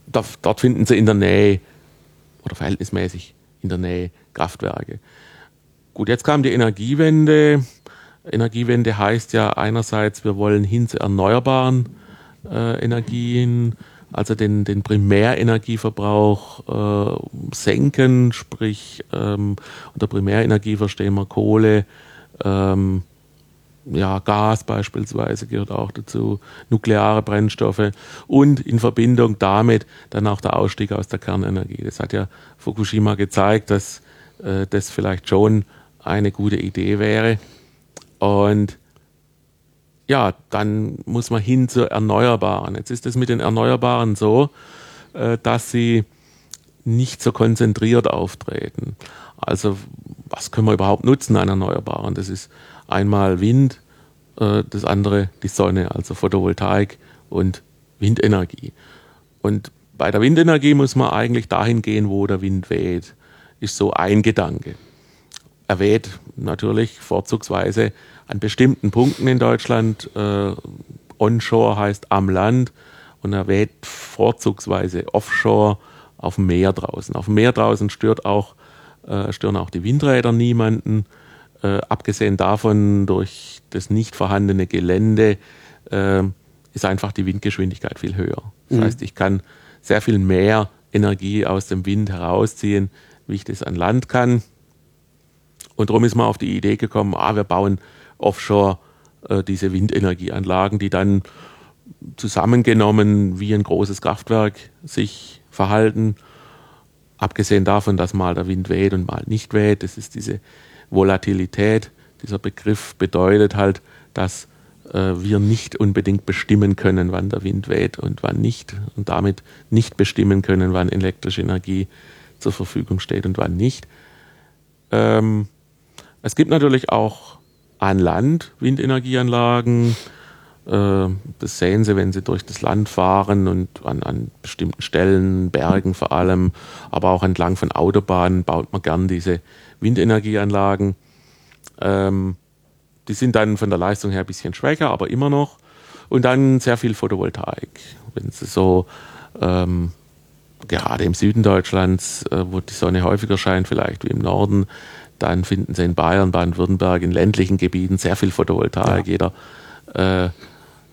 Da, dort finden Sie in der Nähe oder verhältnismäßig in der Nähe Kraftwerke. Gut, jetzt kam die Energiewende. Energiewende heißt ja einerseits, wir wollen hin zu erneuerbaren äh, Energien, also den, den Primärenergieverbrauch äh, senken, sprich ähm, unter Primärenergie verstehen wir Kohle, ähm, ja, Gas beispielsweise gehört auch dazu, nukleare Brennstoffe und in Verbindung damit dann auch der Ausstieg aus der Kernenergie. Das hat ja Fukushima gezeigt, dass äh, das vielleicht schon eine gute Idee wäre. Und ja, dann muss man hin zu Erneuerbaren. Jetzt ist es mit den Erneuerbaren so, äh, dass sie nicht so konzentriert auftreten. Also was können wir überhaupt nutzen an Erneuerbaren? Das ist einmal Wind, äh, das andere die Sonne, also Photovoltaik und Windenergie. Und bei der Windenergie muss man eigentlich dahin gehen, wo der Wind weht. Ist so ein Gedanke. Er weht natürlich vorzugsweise an bestimmten Punkten in Deutschland. Äh, onshore heißt am Land und er weht vorzugsweise offshore auf dem Meer draußen. Auf dem Meer draußen stört auch, äh, stören auch die Windräder niemanden. Äh, abgesehen davon, durch das nicht vorhandene Gelände äh, ist einfach die Windgeschwindigkeit viel höher. Das mhm. heißt, ich kann sehr viel mehr Energie aus dem Wind herausziehen, wie ich das an Land kann. Und darum ist man auf die Idee gekommen, ah, wir bauen offshore äh, diese Windenergieanlagen, die dann zusammengenommen wie ein großes Kraftwerk sich verhalten. Abgesehen davon, dass mal der Wind weht und mal nicht weht, das ist diese Volatilität. Dieser Begriff bedeutet halt, dass äh, wir nicht unbedingt bestimmen können, wann der Wind weht und wann nicht und damit nicht bestimmen können, wann elektrische Energie zur Verfügung steht und wann nicht. Ähm, es gibt natürlich auch an Land Windenergieanlagen. Äh, das sehen Sie, wenn Sie durch das Land fahren und an, an, bestimmten Stellen, Bergen vor allem, aber auch entlang von Autobahnen baut man gern diese Windenergieanlagen. Ähm, die sind dann von der Leistung her ein bisschen schwächer, aber immer noch. Und dann sehr viel Photovoltaik. Wenn Sie so ähm, gerade im Süden Deutschlands, äh, wo die Sonne häufiger scheint, vielleicht wie im Norden, dann finden Sie in Bayern, Baden-Württemberg, in ländlichen Gebieten sehr viel Photovoltaik. Ja. Jeder äh,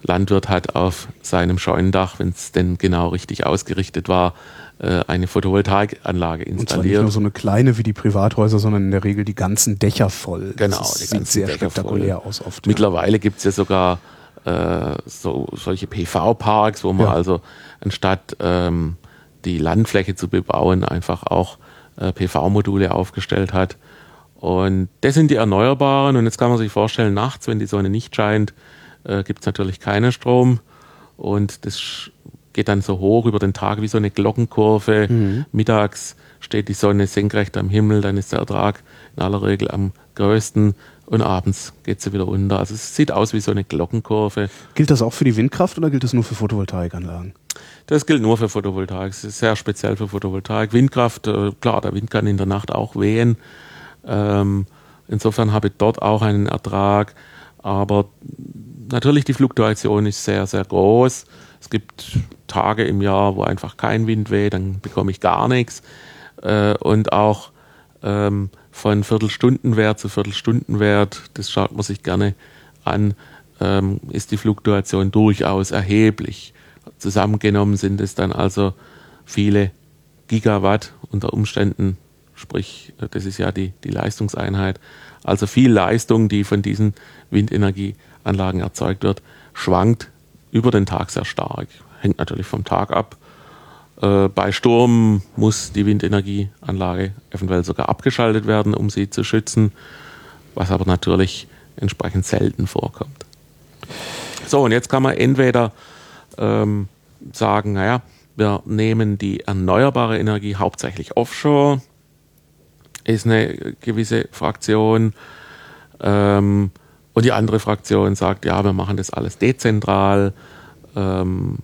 Landwirt hat auf seinem Scheunendach, wenn es denn genau richtig ausgerichtet war, äh, eine Photovoltaikanlage installiert. Und zwar nicht nur so eine kleine wie die Privathäuser, sondern in der Regel die ganzen Dächer voll. Genau, das die sieht sehr Dächer spektakulär voll. aus oft. Mittlerweile ja. gibt es ja sogar äh, so, solche PV-Parks, wo man ja. also anstatt ähm, die Landfläche zu bebauen, einfach auch äh, PV-Module aufgestellt hat und das sind die Erneuerbaren. Und jetzt kann man sich vorstellen, nachts, wenn die Sonne nicht scheint, äh, gibt es natürlich keinen Strom. Und das geht dann so hoch über den Tag wie so eine Glockenkurve. Mhm. Mittags steht die Sonne senkrecht am Himmel, dann ist der Ertrag in aller Regel am größten und abends geht sie wieder unter. Also es sieht aus wie so eine Glockenkurve. Gilt das auch für die Windkraft oder gilt das nur für Photovoltaikanlagen? Das gilt nur für Photovoltaik. Es ist sehr speziell für Photovoltaik. Windkraft, äh, klar, der Wind kann in der Nacht auch wehen. Ähm, insofern habe ich dort auch einen Ertrag. Aber natürlich die Fluktuation ist sehr, sehr groß. Es gibt Tage im Jahr, wo einfach kein Wind weht, dann bekomme ich gar nichts. Äh, und auch ähm, von Viertelstundenwert zu Viertelstundenwert, das schaut man sich gerne an, ähm, ist die Fluktuation durchaus erheblich. Zusammengenommen sind es dann also viele Gigawatt unter Umständen sprich, das ist ja die, die Leistungseinheit. Also viel Leistung, die von diesen Windenergieanlagen erzeugt wird, schwankt über den Tag sehr stark. Hängt natürlich vom Tag ab. Äh, bei Sturm muss die Windenergieanlage eventuell sogar abgeschaltet werden, um sie zu schützen, was aber natürlich entsprechend selten vorkommt. So, und jetzt kann man entweder ähm, sagen, naja, wir nehmen die erneuerbare Energie hauptsächlich offshore, ist eine gewisse Fraktion. Ähm, und die andere Fraktion sagt, ja, wir machen das alles dezentral. Ähm,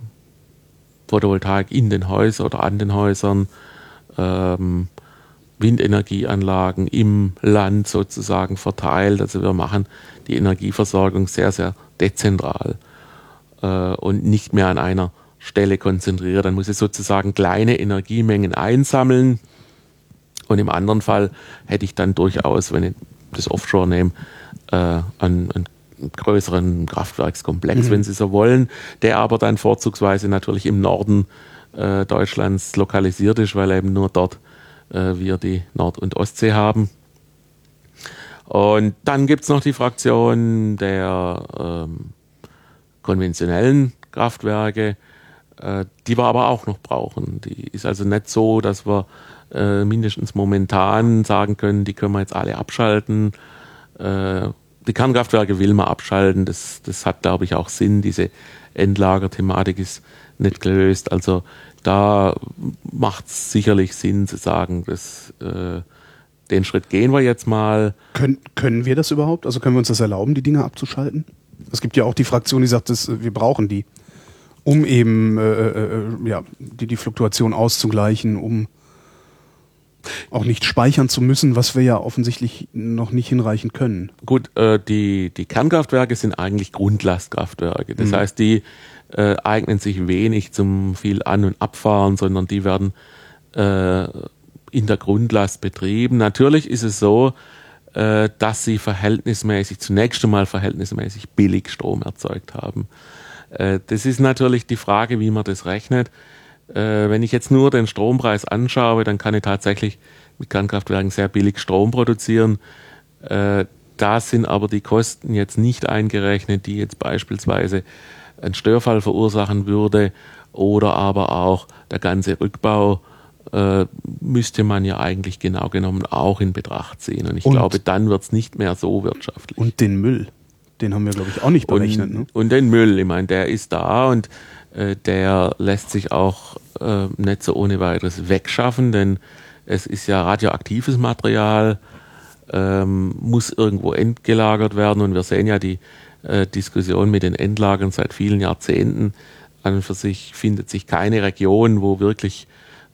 Photovoltaik in den Häusern oder an den Häusern. Ähm, Windenergieanlagen im Land sozusagen verteilt. Also wir machen die Energieversorgung sehr, sehr dezentral äh, und nicht mehr an einer Stelle konzentriert. Dann muss ich sozusagen kleine Energiemengen einsammeln. Und im anderen Fall hätte ich dann durchaus, wenn ich das Offshore nehme, äh, einen, einen größeren Kraftwerkskomplex, mhm. wenn Sie so wollen, der aber dann vorzugsweise natürlich im Norden äh, Deutschlands lokalisiert ist, weil eben nur dort äh, wir die Nord- und Ostsee haben. Und dann gibt es noch die Fraktion der ähm, konventionellen Kraftwerke, äh, die wir aber auch noch brauchen. Die ist also nicht so, dass wir äh, mindestens momentan sagen können, die können wir jetzt alle abschalten. Äh, die Kernkraftwerke will man abschalten. Das, das hat, glaube ich, auch Sinn. Diese Endlagerthematik ist nicht gelöst. Also da macht es sicherlich Sinn zu sagen, dass äh, den Schritt gehen wir jetzt mal. Können, können wir das überhaupt? Also können wir uns das erlauben, die Dinge abzuschalten? Es gibt ja auch die Fraktion, die sagt, dass, wir brauchen die, um eben äh, äh, äh, ja, die, die Fluktuation auszugleichen, um auch nicht speichern zu müssen, was wir ja offensichtlich noch nicht hinreichend können. Gut, äh, die, die Kernkraftwerke sind eigentlich Grundlastkraftwerke. Das mhm. heißt, die äh, eignen sich wenig zum viel An- und Abfahren, sondern die werden äh, in der Grundlast betrieben. Natürlich ist es so, äh, dass sie verhältnismäßig, zunächst einmal verhältnismäßig billig Strom erzeugt haben. Äh, das ist natürlich die Frage, wie man das rechnet. Äh, wenn ich jetzt nur den Strompreis anschaue, dann kann ich tatsächlich mit Kernkraftwerken sehr billig Strom produzieren. Äh, da sind aber die Kosten jetzt nicht eingerechnet, die jetzt beispielsweise ein Störfall verursachen würde oder aber auch der ganze Rückbau äh, müsste man ja eigentlich genau genommen auch in Betracht ziehen. Und ich und, glaube, dann wird es nicht mehr so wirtschaftlich. Und den Müll, den haben wir, glaube ich, auch nicht berechnet. Und, ne? und den Müll, ich meine, der ist da und äh, der lässt sich auch äh, nicht so ohne weiteres wegschaffen, denn es ist ja radioaktives Material, ähm, muss irgendwo entgelagert werden und wir sehen ja die äh, Diskussion mit den Endlagern seit vielen Jahrzehnten. An und für sich findet sich keine Region, wo wirklich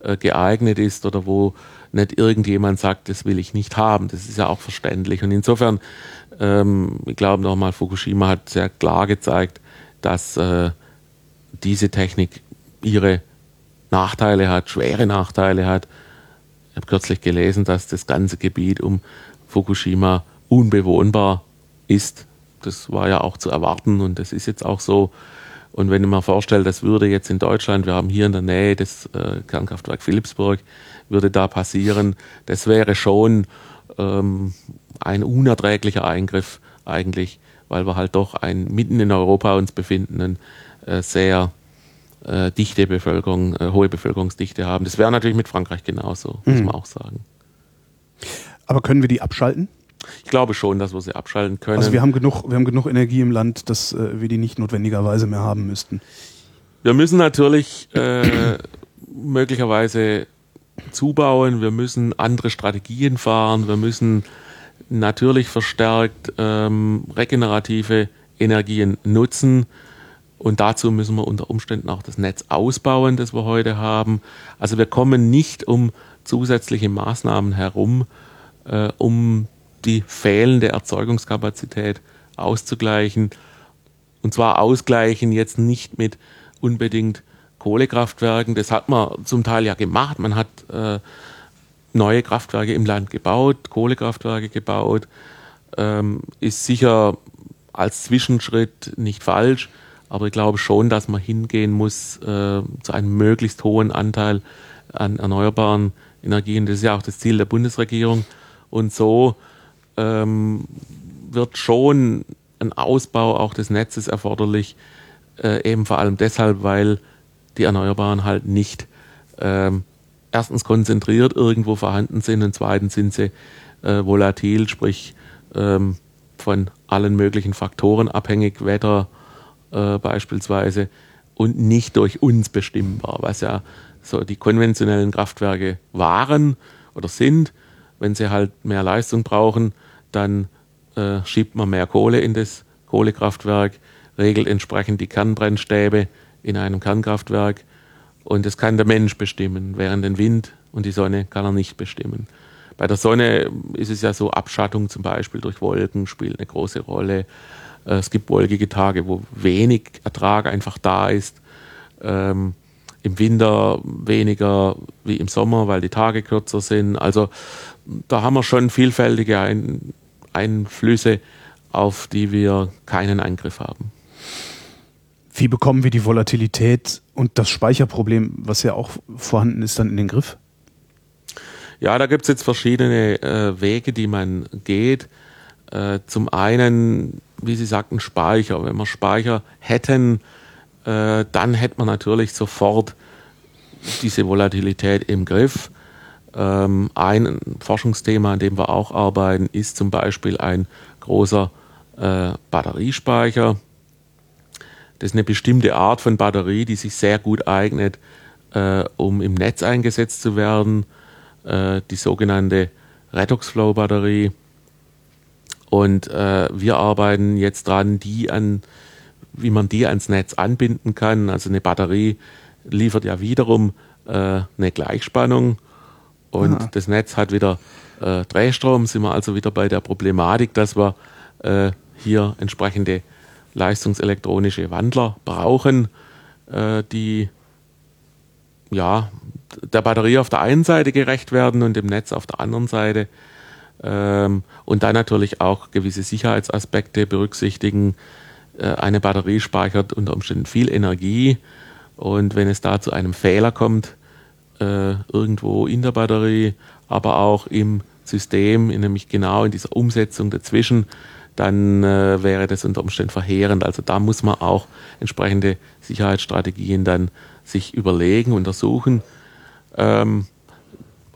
äh, geeignet ist oder wo nicht irgendjemand sagt, das will ich nicht haben. Das ist ja auch verständlich. Und insofern, ähm, ich glaube nochmal, Fukushima hat sehr klar gezeigt, dass äh, diese Technik ihre Nachteile hat, schwere Nachteile hat. Ich habe kürzlich gelesen, dass das ganze Gebiet um Fukushima unbewohnbar ist. Das war ja auch zu erwarten und das ist jetzt auch so. Und wenn ich mir vorstelle, das würde jetzt in Deutschland, wir haben hier in der Nähe das äh, Kernkraftwerk Philipsburg, würde da passieren, das wäre schon ähm, ein unerträglicher Eingriff eigentlich, weil wir halt doch ein mitten in Europa uns befindenden äh, sehr äh, dichte Bevölkerung, äh, hohe Bevölkerungsdichte haben. Das wäre natürlich mit Frankreich genauso, muss mhm. man auch sagen. Aber können wir die abschalten? Ich glaube schon, dass wir sie abschalten können. Also wir haben genug, wir haben genug Energie im Land, dass äh, wir die nicht notwendigerweise mehr haben müssten. Wir müssen natürlich äh, möglicherweise zubauen, wir müssen andere Strategien fahren, wir müssen natürlich verstärkt ähm, regenerative Energien nutzen. Und dazu müssen wir unter Umständen auch das Netz ausbauen, das wir heute haben. Also wir kommen nicht um zusätzliche Maßnahmen herum, äh, um die fehlende Erzeugungskapazität auszugleichen. Und zwar ausgleichen jetzt nicht mit unbedingt Kohlekraftwerken. Das hat man zum Teil ja gemacht. Man hat äh, neue Kraftwerke im Land gebaut, Kohlekraftwerke gebaut. Ähm, ist sicher als Zwischenschritt nicht falsch, aber ich glaube schon, dass man hingehen muss äh, zu einem möglichst hohen Anteil an erneuerbaren Energien. Das ist ja auch das Ziel der Bundesregierung. Und so ähm, wird schon ein Ausbau auch des Netzes erforderlich, äh, eben vor allem deshalb, weil die Erneuerbaren halt nicht ähm, erstens konzentriert irgendwo vorhanden sind und zweitens sind sie äh, volatil, sprich ähm, von allen möglichen Faktoren abhängig, Wetter äh, beispielsweise, und nicht durch uns bestimmbar, was ja so die konventionellen Kraftwerke waren oder sind. Wenn sie halt mehr Leistung brauchen, dann äh, schiebt man mehr Kohle in das Kohlekraftwerk, regelt entsprechend die Kernbrennstäbe in einem Kernkraftwerk und das kann der Mensch bestimmen, während den Wind und die Sonne kann er nicht bestimmen. bei der Sonne ist es ja so, Abschattung zum Beispiel durch Wolken spielt eine große Rolle. Äh, es gibt wolkige Tage, wo wenig Ertrag einfach da ist. Ähm, Im Winter weniger wie im Sommer, weil die Tage kürzer sind. Also da haben wir schon vielfältige Ein Einflüsse, auf die wir keinen Eingriff haben. Wie bekommen wir die Volatilität und das Speicherproblem, was ja auch vorhanden ist, dann in den Griff? Ja, da gibt es jetzt verschiedene äh, Wege, die man geht. Äh, zum einen, wie Sie sagten, Speicher. Wenn wir Speicher hätten, äh, dann hätte man natürlich sofort diese Volatilität im Griff. Ähm, ein Forschungsthema, an dem wir auch arbeiten, ist zum Beispiel ein großer äh, Batteriespeicher. Das ist eine bestimmte Art von Batterie, die sich sehr gut eignet, äh, um im Netz eingesetzt zu werden äh, die sogenannte Redox-Flow-Batterie. Und äh, wir arbeiten jetzt dran, die an, wie man die ans Netz anbinden kann. Also eine Batterie liefert ja wiederum äh, eine Gleichspannung und Aha. das Netz hat wieder äh, Drehstrom. Sind wir also wieder bei der Problematik, dass wir äh, hier entsprechende leistungselektronische Wandler brauchen, äh, die ja der Batterie auf der einen Seite gerecht werden und dem Netz auf der anderen Seite. Ähm, und dann natürlich auch gewisse Sicherheitsaspekte berücksichtigen. Äh, eine Batterie speichert unter Umständen viel Energie und wenn es da zu einem Fehler kommt, äh, irgendwo in der Batterie, aber auch im System, nämlich genau in dieser Umsetzung dazwischen, dann äh, wäre das unter Umständen verheerend. Also da muss man auch entsprechende Sicherheitsstrategien dann sich überlegen, untersuchen ähm,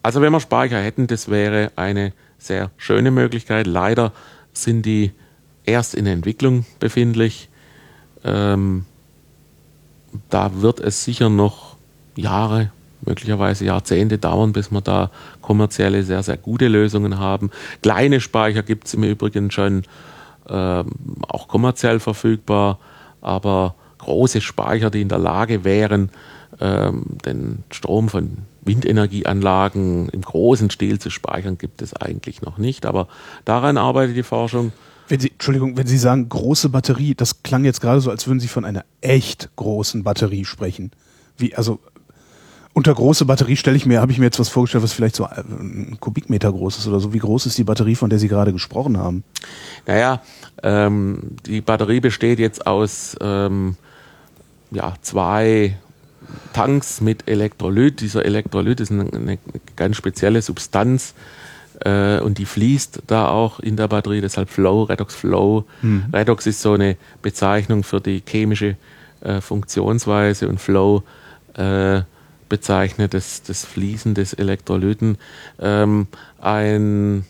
also wenn wir Speicher hätten, das wäre eine sehr schöne Möglichkeit. Leider sind die erst in Entwicklung befindlich. Ähm, da wird es sicher noch Jahre, möglicherweise Jahrzehnte dauern, bis wir da kommerzielle, sehr, sehr gute Lösungen haben. Kleine Speicher gibt es im Übrigen schon ähm, auch kommerziell verfügbar, aber große Speicher, die in der Lage wären, ähm, den Strom von Windenergieanlagen im großen Stil zu speichern, gibt es eigentlich noch nicht. Aber daran arbeitet die Forschung. Wenn Sie, Entschuldigung, wenn Sie sagen große Batterie, das klang jetzt gerade so, als würden Sie von einer echt großen Batterie sprechen. Wie, also unter große Batterie stelle ich mir, habe ich mir jetzt was vorgestellt, was vielleicht so ein Kubikmeter groß ist oder so. Wie groß ist die Batterie, von der Sie gerade gesprochen haben? Naja, ähm, die Batterie besteht jetzt aus ähm, ja, zwei Tanks mit Elektrolyt. Dieser Elektrolyt ist eine, eine ganz spezielle Substanz äh, und die fließt da auch in der Batterie, deshalb Flow, Redox Flow. Mhm. Redox ist so eine Bezeichnung für die chemische äh, Funktionsweise und Flow äh, bezeichnet das, das Fließen des Elektrolyten. Ähm, ein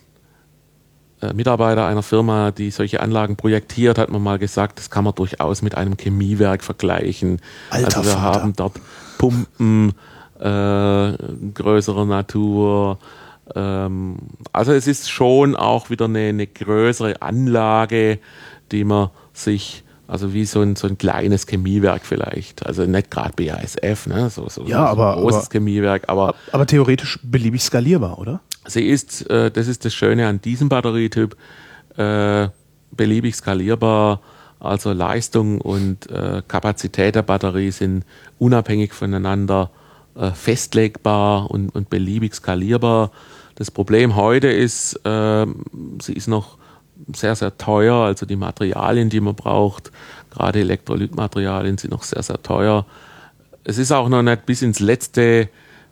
Mitarbeiter einer Firma, die solche Anlagen projektiert, hat man mal gesagt, das kann man durchaus mit einem Chemiewerk vergleichen. Alter also wir Vater. haben dort Pumpen äh, größerer Natur. Ähm, also es ist schon auch wieder eine, eine größere Anlage, die man sich also wie so ein, so ein kleines Chemiewerk vielleicht. Also nicht gerade BASF, ne? so, so, ja, so aber, ein großes aber, Chemiewerk. Aber, aber theoretisch beliebig skalierbar, oder? Sie ist, äh, das ist das Schöne an diesem Batterietyp, äh, beliebig skalierbar. Also Leistung und äh, Kapazität der Batterie sind unabhängig voneinander äh, festlegbar und, und, beliebig skalierbar. Das Problem heute ist, ähm, sie ist noch sehr, sehr teuer. Also die Materialien, die man braucht, gerade Elektrolytmaterialien, sind noch sehr, sehr teuer. Es ist auch noch nicht bis ins letzte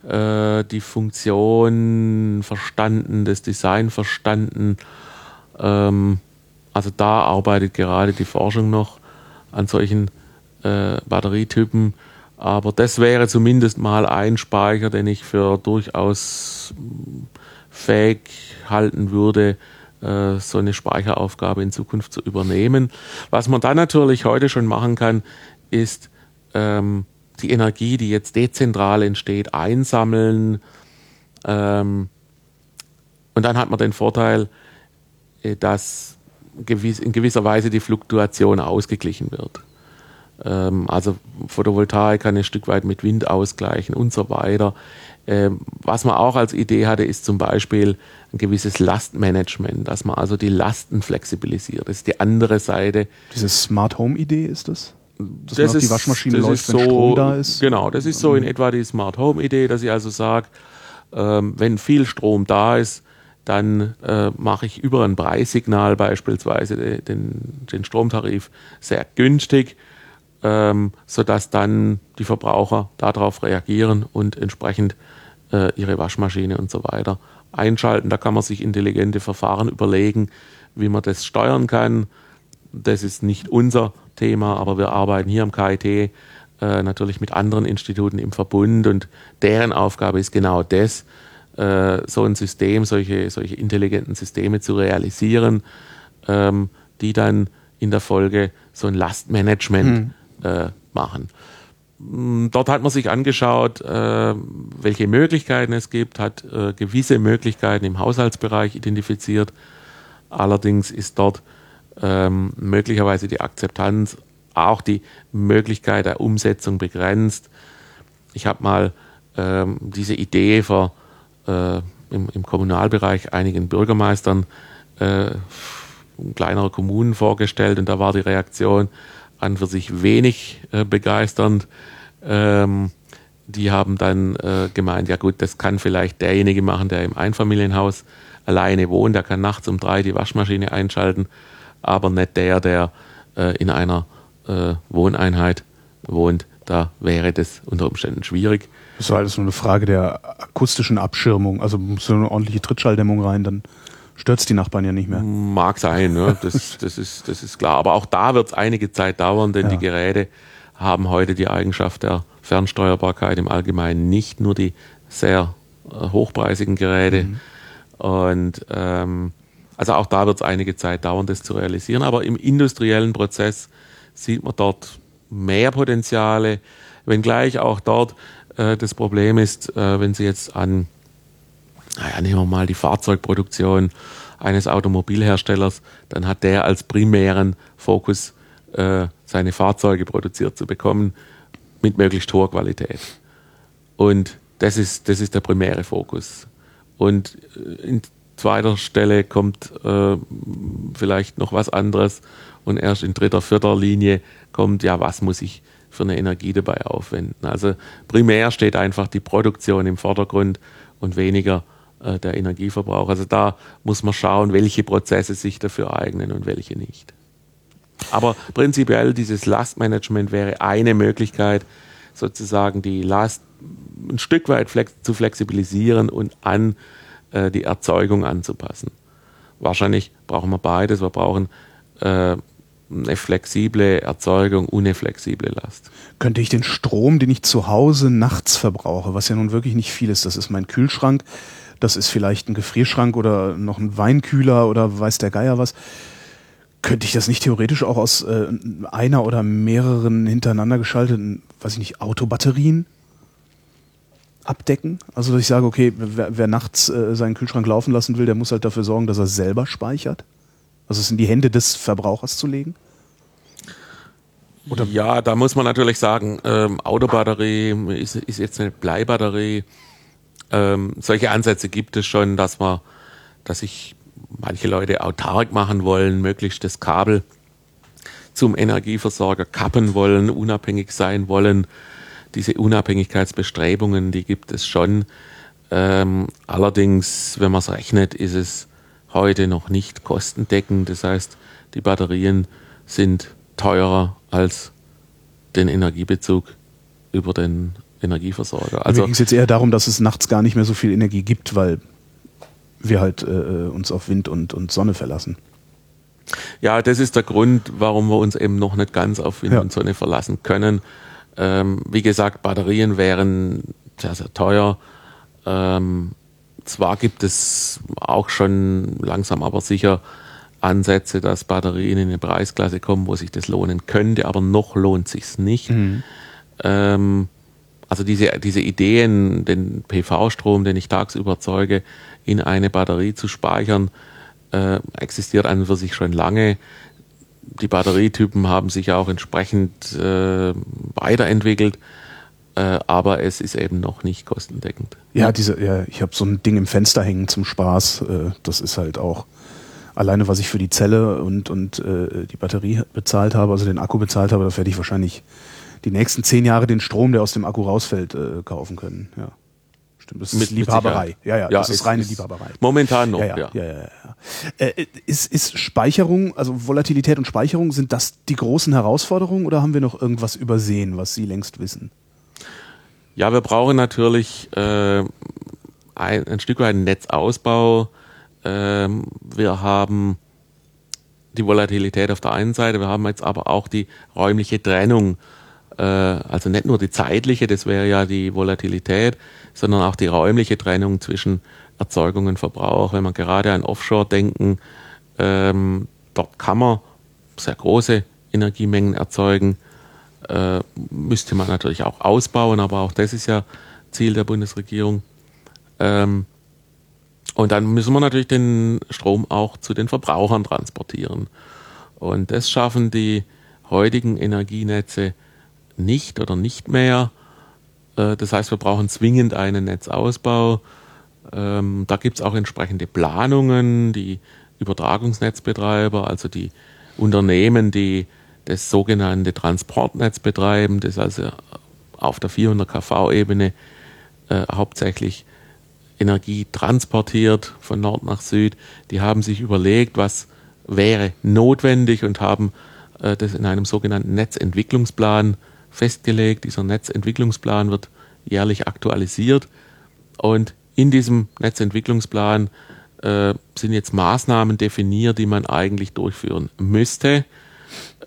äh, die Funktion verstanden, das Design verstanden. Ähm, also da arbeitet gerade die Forschung noch an solchen äh, Batterietypen. Aber das wäre zumindest mal ein Speicher, den ich für durchaus fähig halten würde, äh, so eine Speicheraufgabe in Zukunft zu übernehmen. Was man dann natürlich heute schon machen kann, ist ähm, die Energie, die jetzt dezentral entsteht, einsammeln. Ähm, und dann hat man den Vorteil, äh, dass in gewisser Weise die Fluktuation ausgeglichen wird. Ähm, also Photovoltaik kann ein Stück weit mit Wind ausgleichen und so weiter. Ähm, was man auch als Idee hatte, ist zum Beispiel ein gewisses Lastmanagement, dass man also die Lasten flexibilisiert. Das ist die andere Seite. Diese Smart Home Idee ist das? Dass das ist, die Waschmaschine läuft, wenn so, Strom da ist? Genau, das ist so in etwa die Smart Home Idee, dass ich also sage, ähm, wenn viel Strom da ist, dann äh, mache ich über ein Preissignal beispielsweise den, den Stromtarif sehr günstig, ähm, sodass dann die Verbraucher darauf reagieren und entsprechend äh, ihre Waschmaschine und so weiter einschalten. Da kann man sich intelligente Verfahren überlegen, wie man das steuern kann. Das ist nicht unser Thema, aber wir arbeiten hier am KIT äh, natürlich mit anderen Instituten im Verbund und deren Aufgabe ist genau das, äh, so ein System, solche, solche intelligenten Systeme zu realisieren, ähm, die dann in der Folge so ein Lastmanagement hm. äh, machen. Mm, dort hat man sich angeschaut, äh, welche Möglichkeiten es gibt, hat äh, gewisse Möglichkeiten im Haushaltsbereich identifiziert. Allerdings ist dort ähm, möglicherweise die Akzeptanz, auch die Möglichkeit der Umsetzung begrenzt. Ich habe mal ähm, diese Idee vor äh, im, im, Kommunalbereich einigen Bürgermeistern äh, kleinerer Kommunen vorgestellt und da war die Reaktion an für sich wenig äh, begeisternd. Ähm, die haben dann äh, gemeint, ja gut, das kann vielleicht derjenige machen, der im Einfamilienhaus alleine wohnt, der kann nachts um drei die Waschmaschine einschalten, aber nicht der, der äh, in einer äh, Wohneinheit wohnt. Da wäre das unter Umständen schwierig. Das war alles nur eine Frage der akustischen Abschirmung. Also muss so eine ordentliche Trittschalldämmung rein, dann stört es die Nachbarn ja nicht mehr. Mag sein, ne? das, das, ist, das ist klar. Aber auch da wird es einige Zeit dauern, denn ja. die Geräte haben heute die Eigenschaft der Fernsteuerbarkeit im Allgemeinen nicht nur die sehr äh, hochpreisigen Geräte. Mhm. Und ähm, also auch da wird es einige Zeit dauern, das zu realisieren. Aber im industriellen Prozess sieht man dort mehr Potenziale, wenngleich auch dort äh, das Problem ist, äh, wenn Sie jetzt an, naja, nehmen wir mal die Fahrzeugproduktion eines Automobilherstellers, dann hat der als primären Fokus, äh, seine Fahrzeuge produziert zu bekommen mit möglichst hoher Qualität. Und das ist, das ist der primäre Fokus. Und in zweiter Stelle kommt äh, vielleicht noch was anderes und erst in dritter, vierter Linie kommt, ja, was muss ich für eine Energie dabei aufwenden. Also primär steht einfach die Produktion im Vordergrund und weniger äh, der Energieverbrauch. Also da muss man schauen, welche Prozesse sich dafür eignen und welche nicht. Aber prinzipiell dieses Lastmanagement wäre eine Möglichkeit, sozusagen die Last ein Stück weit flex zu flexibilisieren und an die Erzeugung anzupassen. Wahrscheinlich brauchen wir beides. Wir brauchen äh, eine flexible Erzeugung eine flexible Last. Könnte ich den Strom, den ich zu Hause nachts verbrauche, was ja nun wirklich nicht viel ist, das ist mein Kühlschrank, das ist vielleicht ein Gefrierschrank oder noch ein Weinkühler oder weiß der Geier was, könnte ich das nicht theoretisch auch aus äh, einer oder mehreren hintereinander geschalteten, weiß ich nicht, Autobatterien abdecken? Also dass ich sage, okay, wer, wer nachts äh, seinen Kühlschrank laufen lassen will, der muss halt dafür sorgen, dass er selber speichert? Also es in die Hände des Verbrauchers zu legen? Oder? Ja, da muss man natürlich sagen, ähm, Autobatterie ist, ist, jetzt eine Bleibatterie. Ähm, solche Ansätze gibt es schon, dass man, dass sich manche Leute autark machen wollen, möglichst das Kabel zum Energieversorger kappen wollen, unabhängig sein wollen. Diese Unabhängigkeitsbestrebungen, die gibt es schon. Ähm, allerdings, wenn man es rechnet, ist es heute noch nicht kostendeckend. Das heißt, die Batterien sind teurer als den Energiebezug über den Energieversorger. Also Mir ging es jetzt eher darum, dass es nachts gar nicht mehr so viel Energie gibt, weil wir halt äh, uns auf Wind und, und Sonne verlassen. Ja, das ist der Grund, warum wir uns eben noch nicht ganz auf Wind ja. und Sonne verlassen können. Ähm, wie gesagt, Batterien wären sehr, sehr teuer. Ähm, zwar gibt es auch schon langsam aber sicher Ansätze, dass Batterien in eine Preisklasse kommen, wo sich das lohnen könnte, aber noch lohnt sich nicht. Mhm. Ähm, also diese, diese Ideen, den PV-Strom, den ich tagsüber erzeuge, in eine Batterie zu speichern, äh, existiert an und für sich schon lange. Die Batterietypen haben sich auch entsprechend äh, weiterentwickelt. äh, aber es ist eben noch nicht kostendeckend. Ja, diese, ja, ich habe so ein Ding im Fenster hängen zum Spaß. Äh, das ist halt auch alleine, was ich für die Zelle und, und äh, die Batterie bezahlt habe, also den Akku bezahlt habe, da werde ich wahrscheinlich die nächsten zehn Jahre den Strom, der aus dem Akku rausfällt, äh, kaufen können. Ja. Das ist mit, Liebhaberei. Ja, ja, ja, das ist reine ist Liebhaberei. Momentan noch, ja. ja. ja. ja, ja äh, ist, ist Speicherung, also Volatilität und Speicherung, sind das die großen Herausforderungen oder haben wir noch irgendwas übersehen, was Sie längst wissen? Ja, wir brauchen natürlich äh, ein, ein Stück weit einen Netzausbau. Ähm, wir haben die Volatilität auf der einen Seite, wir haben jetzt aber auch die räumliche Trennung. Äh, also nicht nur die zeitliche, das wäre ja die Volatilität, sondern auch die räumliche Trennung zwischen Erzeugung und Verbrauch. Wenn man gerade an Offshore denken, ähm, dort kann man sehr große Energiemengen erzeugen, äh, müsste man natürlich auch ausbauen, aber auch das ist ja Ziel der Bundesregierung. Ähm, und dann müssen wir natürlich den Strom auch zu den Verbrauchern transportieren. Und das schaffen die heutigen Energienetze nicht oder nicht mehr. Äh, das heißt, wir brauchen zwingend einen Netzausbau. Ähm, da gibt es auch entsprechende Planungen. Die Übertragungsnetzbetreiber, also die Unternehmen, die das sogenannte Transportnetz betreiben, das also auf der 400 kV-Ebene äh, hauptsächlich Energie transportiert von Nord nach Süd. Die haben sich überlegt, was wäre notwendig und haben äh, das in einem sogenannten Netzentwicklungsplan festgelegt. Dieser Netzentwicklungsplan wird jährlich aktualisiert und in diesem Netzentwicklungsplan äh, sind jetzt Maßnahmen definiert, die man eigentlich durchführen müsste.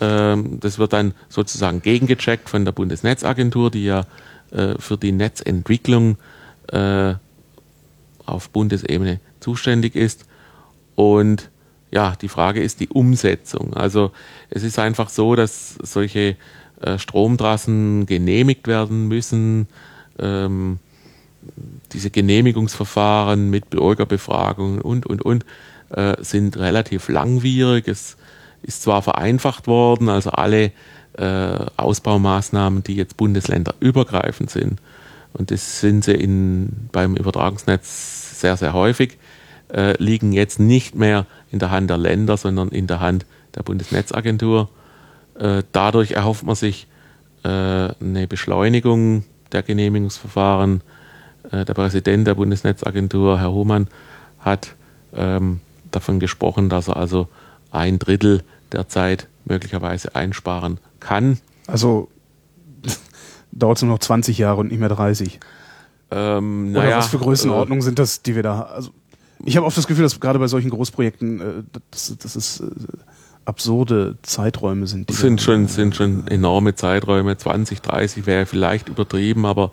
Ähm, das wird dann sozusagen gegengecheckt von der Bundesnetzagentur, die ja äh, für die Netzentwicklung äh, auf Bundesebene zuständig ist. Und ja, die Frage ist die Umsetzung. Also es ist einfach so, dass solche äh, Stromtrassen genehmigt werden müssen. Ähm, diese Genehmigungsverfahren mit Bürgerbefragungen und, und, und äh, sind relativ langwierig. Es ist zwar vereinfacht worden, also alle äh, Ausbaumaßnahmen, die jetzt Bundesländer übergreifend sind, und das sind sie in, beim Übertragungsnetz sehr, sehr häufig, äh, liegen jetzt nicht mehr in der Hand der Länder, sondern in der Hand der Bundesnetzagentur. Äh, dadurch erhofft man sich äh, eine Beschleunigung der Genehmigungsverfahren. Äh, der Präsident der Bundesnetzagentur, Herr Hohmann, hat ähm, davon gesprochen, dass er also ein Drittel der Zeit möglicherweise einsparen kann. Also dauert es nur noch 20 Jahre und nicht mehr 30. Ähm, Oder naja, was für Größenordnungen äh, sind das, die wir da Also ich habe oft das Gefühl, dass gerade bei solchen Großprojekten, äh, das, das ist äh, absurde Zeiträume sind. Die sind schon, sind schon enorme Zeiträume. 20, 30 wäre vielleicht übertrieben, aber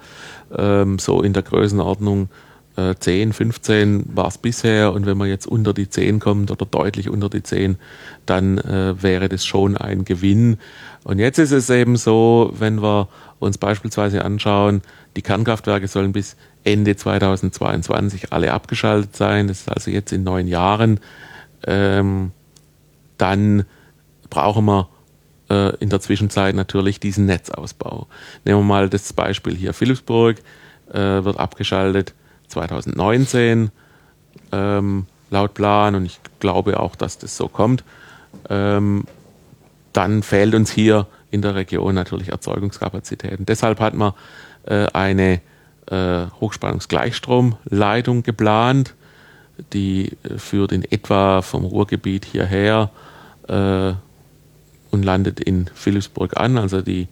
ähm, so in der Größenordnung äh, 10, 15 war es bisher und wenn man jetzt unter die 10 kommt oder deutlich unter die 10, dann äh, wäre das schon ein Gewinn. Und jetzt ist es eben so, wenn wir uns beispielsweise anschauen, die Kernkraftwerke sollen bis Ende 2022 alle abgeschaltet sein, das ist also jetzt in neun Jahren, ähm, dann brauchen wir äh, in der Zwischenzeit natürlich diesen Netzausbau. Nehmen wir mal das Beispiel hier, Philipsburg äh, wird abgeschaltet 2019 ähm, laut Plan und ich glaube auch, dass das so kommt. Ähm, dann fehlt uns hier in der Region natürlich Erzeugungskapazitäten. Deshalb hat man äh, eine äh, Hochspannungsgleichstromleitung geplant, die äh, führt in etwa vom Ruhrgebiet hierher äh, und landet in Philipsburg an. Also die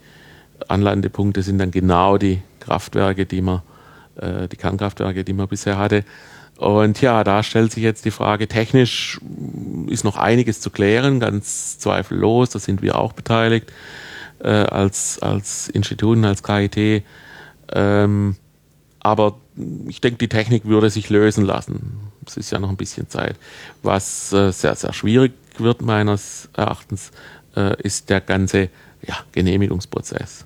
Anlandepunkte sind dann genau die Kraftwerke, die man, äh, die Kernkraftwerke, die man bisher hatte. Und ja, da stellt sich jetzt die Frage, technisch ist noch einiges zu klären, ganz zweifellos, da sind wir auch beteiligt äh, als, als Instituten, als KIT. Ähm, aber ich denke, die Technik würde sich lösen lassen. Es ist ja noch ein bisschen Zeit. Was äh, sehr, sehr schwierig wird meines Erachtens, äh, ist der ganze ja, Genehmigungsprozess.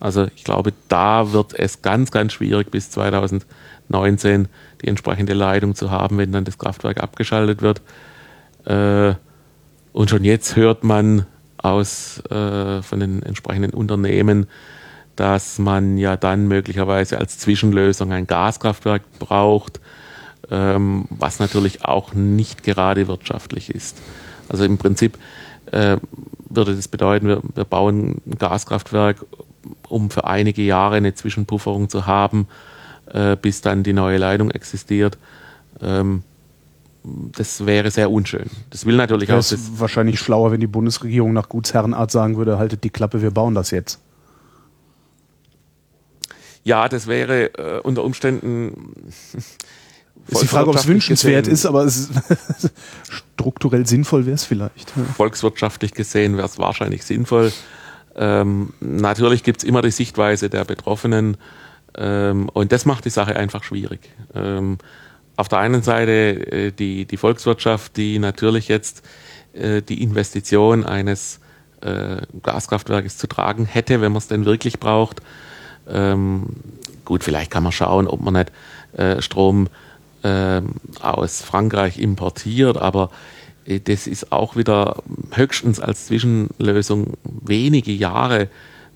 Also ich glaube, da wird es ganz, ganz schwierig bis 2019 die entsprechende Leitung zu haben, wenn dann das Kraftwerk abgeschaltet wird. Äh, und schon jetzt hört man aus äh, von den entsprechenden Unternehmen, dass man ja dann möglicherweise als Zwischenlösung ein Gaskraftwerk braucht, ähm, was natürlich auch nicht gerade wirtschaftlich ist. Also im Prinzip äh, würde das bedeuten, wir, wir bauen ein Gaskraftwerk, um für einige Jahre eine Zwischenpufferung zu haben, äh, bis dann die neue Leitung existiert. Ähm, das wäre sehr unschön. Das will natürlich auch. Es ist wahrscheinlich schlauer, wenn die Bundesregierung nach Gutsherrenart sagen würde: haltet die Klappe, wir bauen das jetzt. Ja, das wäre äh, unter Umständen. Ist die Frage, ob es wünschenswert gesehen, ist, aber es ist strukturell sinnvoll wäre es vielleicht. Volkswirtschaftlich gesehen wäre es wahrscheinlich sinnvoll. Ähm, natürlich gibt es immer die Sichtweise der Betroffenen ähm, und das macht die Sache einfach schwierig. Ähm, auf der einen Seite äh, die, die Volkswirtschaft, die natürlich jetzt äh, die Investition eines äh, Gaskraftwerkes zu tragen hätte, wenn man es denn wirklich braucht. Ähm, gut, vielleicht kann man schauen, ob man nicht äh, Strom aus Frankreich importiert, aber äh, das ist auch wieder höchstens als Zwischenlösung wenige Jahre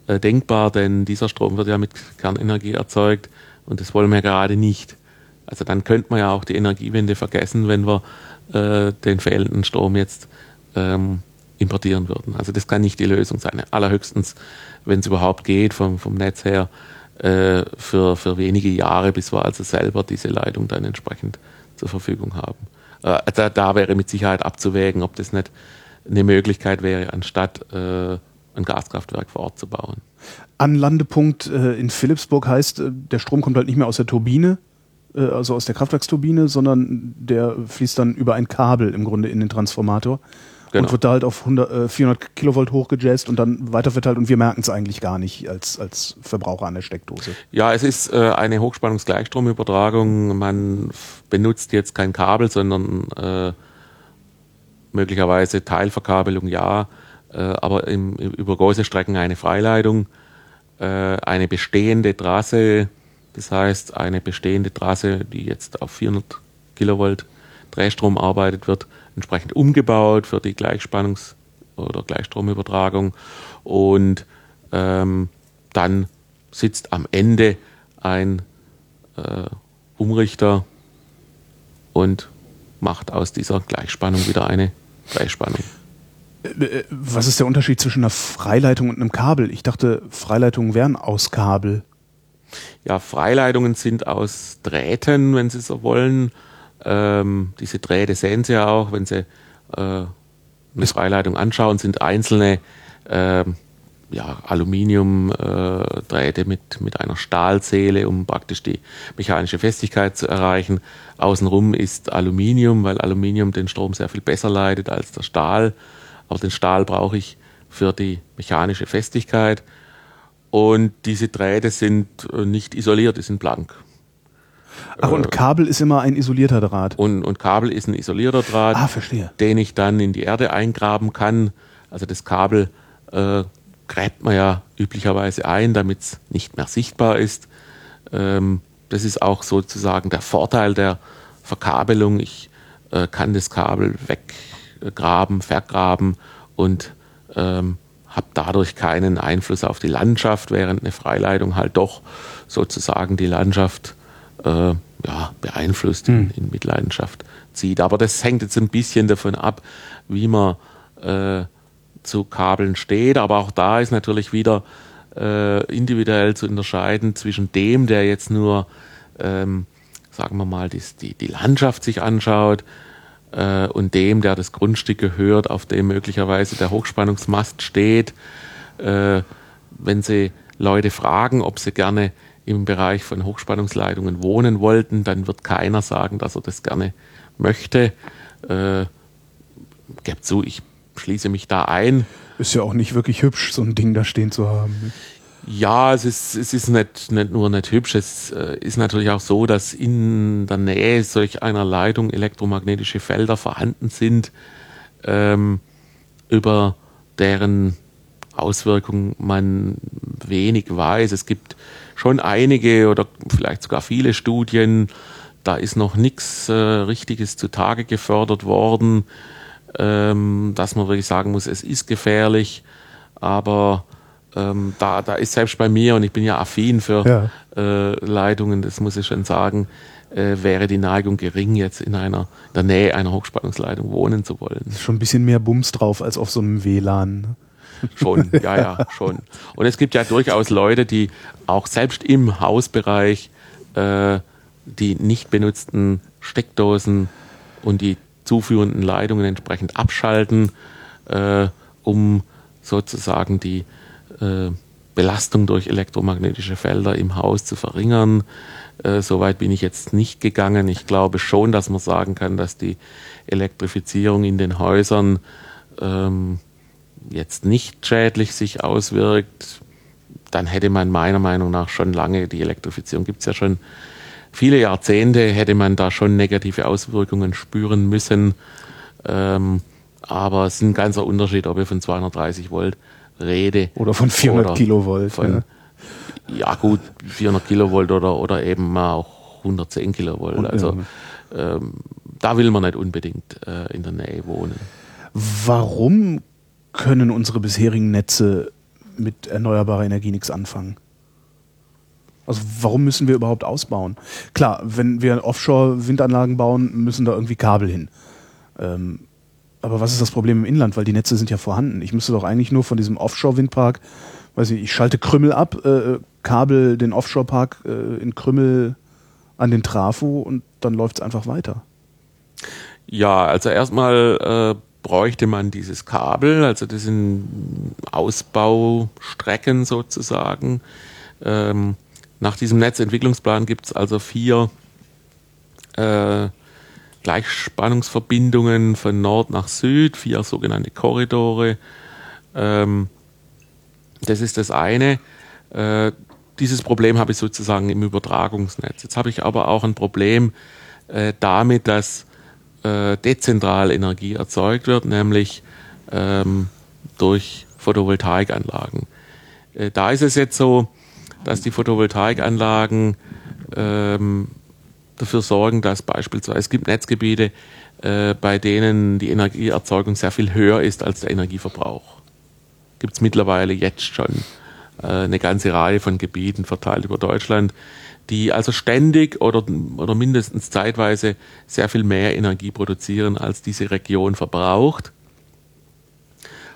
äh, denkbar, denn dieser Strom wird ja mit Kernenergie erzeugt und das wollen wir gerade nicht. Also dann könnte man ja auch die Energiewende vergessen, wenn wir äh, den fehlenden Strom jetzt ähm, importieren würden. Also das kann nicht die Lösung sein. Allerhöchstens, wenn es überhaupt geht, vom, vom Netz her, äh, für, für wenige Jahre, bis wir also selber diese Leitung dann entsprechend zur Verfügung haben. Äh, da, da, wäre mit Sicherheit abzuwägen, ob das nicht eine Möglichkeit wäre, anstatt äh, ein Gaskraftwerk vor Ort zu bauen. Anlandepunkt äh, in Philipsburg heißt, äh, der Strom kommt halt nicht mehr aus der Turbine, also aus der Kraftwerksturbine, sondern der fließt dann über ein Kabel im Grunde in den Transformator genau. und wird da halt auf 100, äh, 400 Kilovolt hochgejazzt und dann weiterverteilt und wir merken es eigentlich gar nicht als, als Verbraucher an der Steckdose. Ja, es ist äh, eine Hochspannungsgleichstromübertragung. Man benutzt jetzt kein Kabel, sondern äh, möglicherweise Teilverkabelung, ja, äh, aber im, über große Strecken eine Freileitung, äh, eine bestehende Trasse, das heißt eine bestehende Trasse, die jetzt auf 400 Kilovolt Drehstrom arbeitet, wird entsprechend umgebaut für die Gleichspannungs- oder Gleichstromübertragung und ähm, dann sitzt am Ende ein äh, Umrichter und macht aus dieser Gleichspannung wieder eine Gleichspannung. Äh, äh, was ist der Unterschied zwischen einer Freileitung und einem Kabel? Ich dachte, Freileitungen wären aus Kabel. Ja, Freileitungen sind aus Drähten, wenn Sie so wollen. Ähm, diese Drähte sehen Sie ja auch, wenn Sie äh, eine Freileitung anschauen, sind einzelne äh, ja, Aluminiumdrähte äh, mit, mit einer Stahlseele, um praktisch die mechanische Festigkeit zu erreichen. Außenrum ist Aluminium, weil Aluminium den Strom sehr viel besser leitet als der Stahl. Aber den Stahl brauche ich für die mechanische Festigkeit. Und diese Drähte sind äh, nicht isoliert, die sind blank. Ach, und Kabel ist immer ein isolierter Draht. Und, und Kabel ist ein isolierter Draht, ah, verstehe. den ich dann in die Erde eingraben kann. Also das Kabel äh, gräbt man ja üblicherweise ein, damit es nicht mehr sichtbar ist. Ähm, das ist auch sozusagen der Vorteil der Verkabelung. Ich äh, kann das Kabel weggraben, vergraben und ähm, habe dadurch keinen Einfluss auf die Landschaft, während eine Freileitung halt doch sozusagen die Landschaft äh, ja, beeinflusst, hm. in, in, Mitleidenschaft zieht. Aber das hängt jetzt ein bisschen davon ab, wie man äh, zu Kabeln steht. Aber auch da ist natürlich wieder äh, individuell zu unterscheiden zwischen dem, der jetzt nur, ähm, sagen wir mal, die, die, die Landschaft sich anschaut, äh, und dem, der das Grundstück gehört, auf dem möglicherweise der Hochspannungsmast steht. Äh, wenn Sie Leute fragen, ob sie gerne im Bereich von Hochspannungsleitungen wohnen wollten, dann wird keiner sagen, dass er das gerne möchte. Äh, Gebt zu, ich schließe mich da ein. Ist ja auch nicht wirklich hübsch, so ein Ding da stehen zu haben. Ja, es ist, es ist nicht, nicht nur nicht hübsch, es äh, ist natürlich auch so, dass in der Nähe solch einer Leitung elektromagnetische Felder vorhanden sind, ähm, über deren Auswirkungen man wenig weiß. Es gibt schon einige oder vielleicht sogar viele Studien, da ist noch nichts äh, Richtiges zutage gefördert worden, ähm, dass man wirklich sagen muss, es ist gefährlich, aber ähm, da, da ist selbst bei mir, und ich bin ja affin für Ja. äh, Leitungen, das muss ich schon sagen, äh, wäre die Neigung gering, jetzt in einer in der Nähe einer Hochspannungsleitung wohnen zu wollen. Ist schon ein bisschen mehr Bums drauf als auf so einem WLAN. Schon, ja, ja, schon. Und es gibt ja durchaus Leute, die auch selbst im Hausbereich äh, die nicht benutzten Steckdosen und die zuführenden Leitungen entsprechend abschalten, äh, um sozusagen die äh, Belastung durch elektromagnetische Felder im Haus zu verringern. Äh, Soweit bin ich jetzt nicht gegangen. Ich glaube schon, dass man sagen kann, dass die Elektrifizierung in den Häusern ähm, jetzt nicht schädlich sich auswirkt, dann hätte man meiner Meinung nach schon lange, die Elektrifizierung gibt es ja schon viele Jahrzehnte, hätte man da schon negative Auswirkungen spüren müssen. Ähm, aber es ist ein ganzer Unterschied, ob ich von 230 Volt rede. Oder von 400 Oder Kilovolt. Von, ja. ja. gut, 400 Kilovolt oder, oder eben mal auch 110 Kilovolt. Und, also ähm, da will man nicht unbedingt äh, in der Nähe wohnen. Warum können unsere bisherigen Netze mit erneuerbarer Energie nichts anfangen? Also warum müssen wir überhaupt ausbauen? Klar, wenn wir Offshore-Windanlagen bauen, müssen da irgendwie Kabel hin. Ähm, aber was ist das Problem im Inland? Weil die Netze sind ja vorhanden. Ich müsste doch eigentlich nur von diesem Offshore-Windpark, weiß ich, ich schalte Krümmel ab, äh, Kabel den Offshore-Park äh, in Krümmel an den Trafo und dann läuft es einfach weiter. Ja, also erstmal äh, bräuchte man dieses Kabel, also das sind Ausbaustrecken sozusagen. Ähm, nach diesem Netzentwicklungsplan gibt es also vier äh, Gleichspannungsverbindungen von Nord nach Süd, vier sogenannte Korridore. Ähm, das ist das eine. Äh, dieses Problem habe ich sozusagen im Übertragungsnetz. Jetzt habe ich aber auch ein Problem äh, damit, dass äh, dezentral Energie erzeugt wird, nämlich ähm, durch Photovoltaikanlagen. Äh, da ist es jetzt so, dass die Photovoltaikanlagen ähm, dafür sorgen, dass beispielsweise es gibt Netzgebiete, äh, bei denen die Energieerzeugung sehr viel höher ist als der Energieverbrauch. Gibt es mittlerweile jetzt schon äh, eine ganze Reihe von Gebieten verteilt über Deutschland, die also ständig oder, oder mindestens zeitweise sehr viel mehr Energie produzieren, als diese Region verbraucht.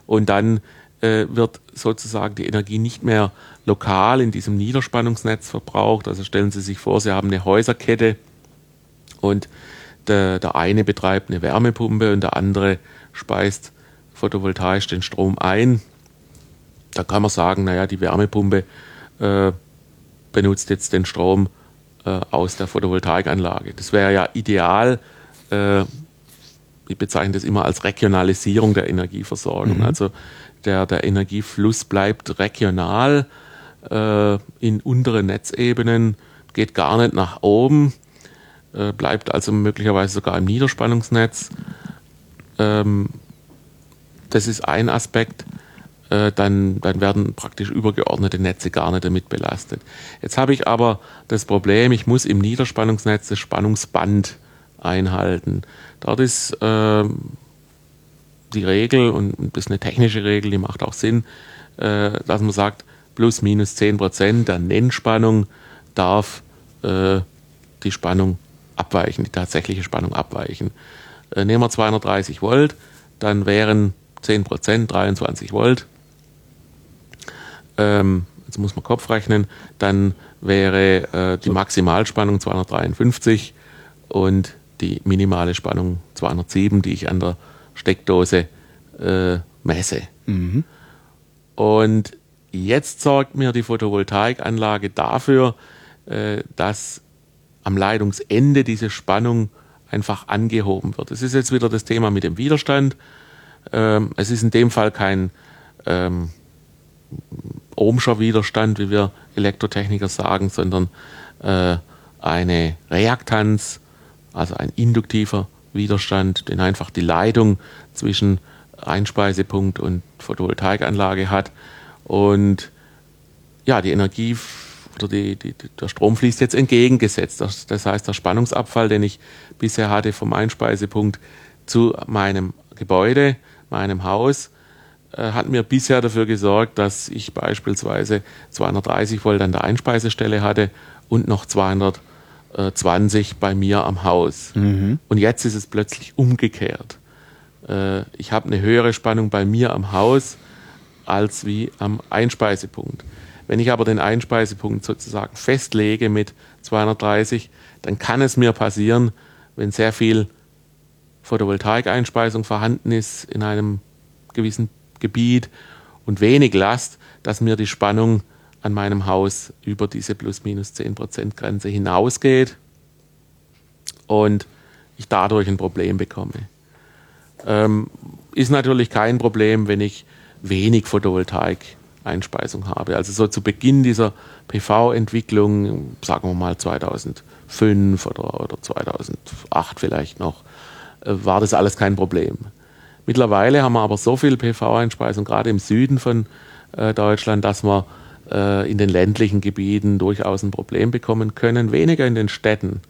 Und dann äh, wird sozusagen die Energie nicht mehr lokal in diesem Niederspannungsnetz verbraucht. Also stellen Sie sich vor, Sie haben eine Häuserkette und der, der eine betreibt eine Wärmepumpe und der andere speist photovoltaisch den Strom ein. Da kann man sagen, naja, die Wärmepumpe äh, benutzt jetzt den Strom äh, aus der Photovoltaikanlage. Das wäre ja ideal. Äh, ich bezeichne das immer als Regionalisierung der Energieversorgung. Mhm. Also der, der Energiefluss bleibt regional äh, in unteren Netzebenen, geht gar nicht nach oben, äh, bleibt also möglicherweise sogar im Niederspannungsnetz. Ähm, das ist ein Aspekt. Äh, dann, dann werden praktisch übergeordnete Netze gar nicht damit belastet. Jetzt habe ich aber das Problem, ich muss im Niederspannungsnetz das Spannungsband einhalten. Dort ist ähm, die Regel, und das ist eine technische Regel, die macht auch Sinn, äh, dass man sagt, plus minus 10 Prozent der Nennspannung darf äh, die Spannung abweichen, die tatsächliche Spannung abweichen. Äh, nehmen wir 230 Volt, dann wären 10 Prozent 23 Volt. Ähm, jetzt muss man Kopf rechnen, dann wäre äh, die Maximalspannung 253 und die minimale Spannung 207, die ich an der Steckdose äh, messe. Mhm. Und jetzt sorgt mir die Photovoltaikanlage dafür, äh, dass am Leitungsende diese Spannung einfach angehoben wird. Das ist jetzt wieder das Thema mit dem Widerstand. Ähm, es ist in dem Fall kein ähm, Ohmscher Widerstand, wie wir Elektrotechniker sagen, sondern äh, eine Reaktanz, also ein induktiver Widerstand, den einfach die Leitung zwischen Einspeisepunkt und Photovoltaikanlage hat. Und ja, die Energie oder die, die, der Strom fließt jetzt entgegengesetzt. Das, das heißt, der Spannungsabfall, den ich bisher hatte vom Einspeisepunkt zu meinem Gebäude, meinem Haus, hat mir bisher dafür gesorgt, dass ich beispielsweise 230 Volt an der Einspeisestelle hatte und noch 220 bei mir am Haus. Mhm. Und jetzt ist es plötzlich umgekehrt. Äh, ich habe eine höhere Spannung bei mir am Haus als wie am Einspeisepunkt. Wenn ich aber den Einspeisepunkt sozusagen festlege mit 230, dann kann es mir passieren, wenn sehr viel Photovoltaik-Einspeisung vorhanden ist in einem gewissen Gebiet und wenig Last, dass mir die Spannung an meinem Haus über diese plus minus 10% Grenze hinausgeht und ich dadurch ein Problem bekomme. Ähm, ist natürlich kein Problem, wenn ich wenig Photovoltaik-Einspeisung habe. Also so zu Beginn dieser PV-Entwicklung, sagen wir mal 2005 oder, oder 2008 vielleicht noch, äh, war das alles kein Problem. Mittlerweile haben wir aber so viel PV-Einspeisung, gerade im Süden von äh, Deutschland, dass wir äh, in den ländlichen Gebieten durchaus ein Problem bekommen können, weniger in den Städten.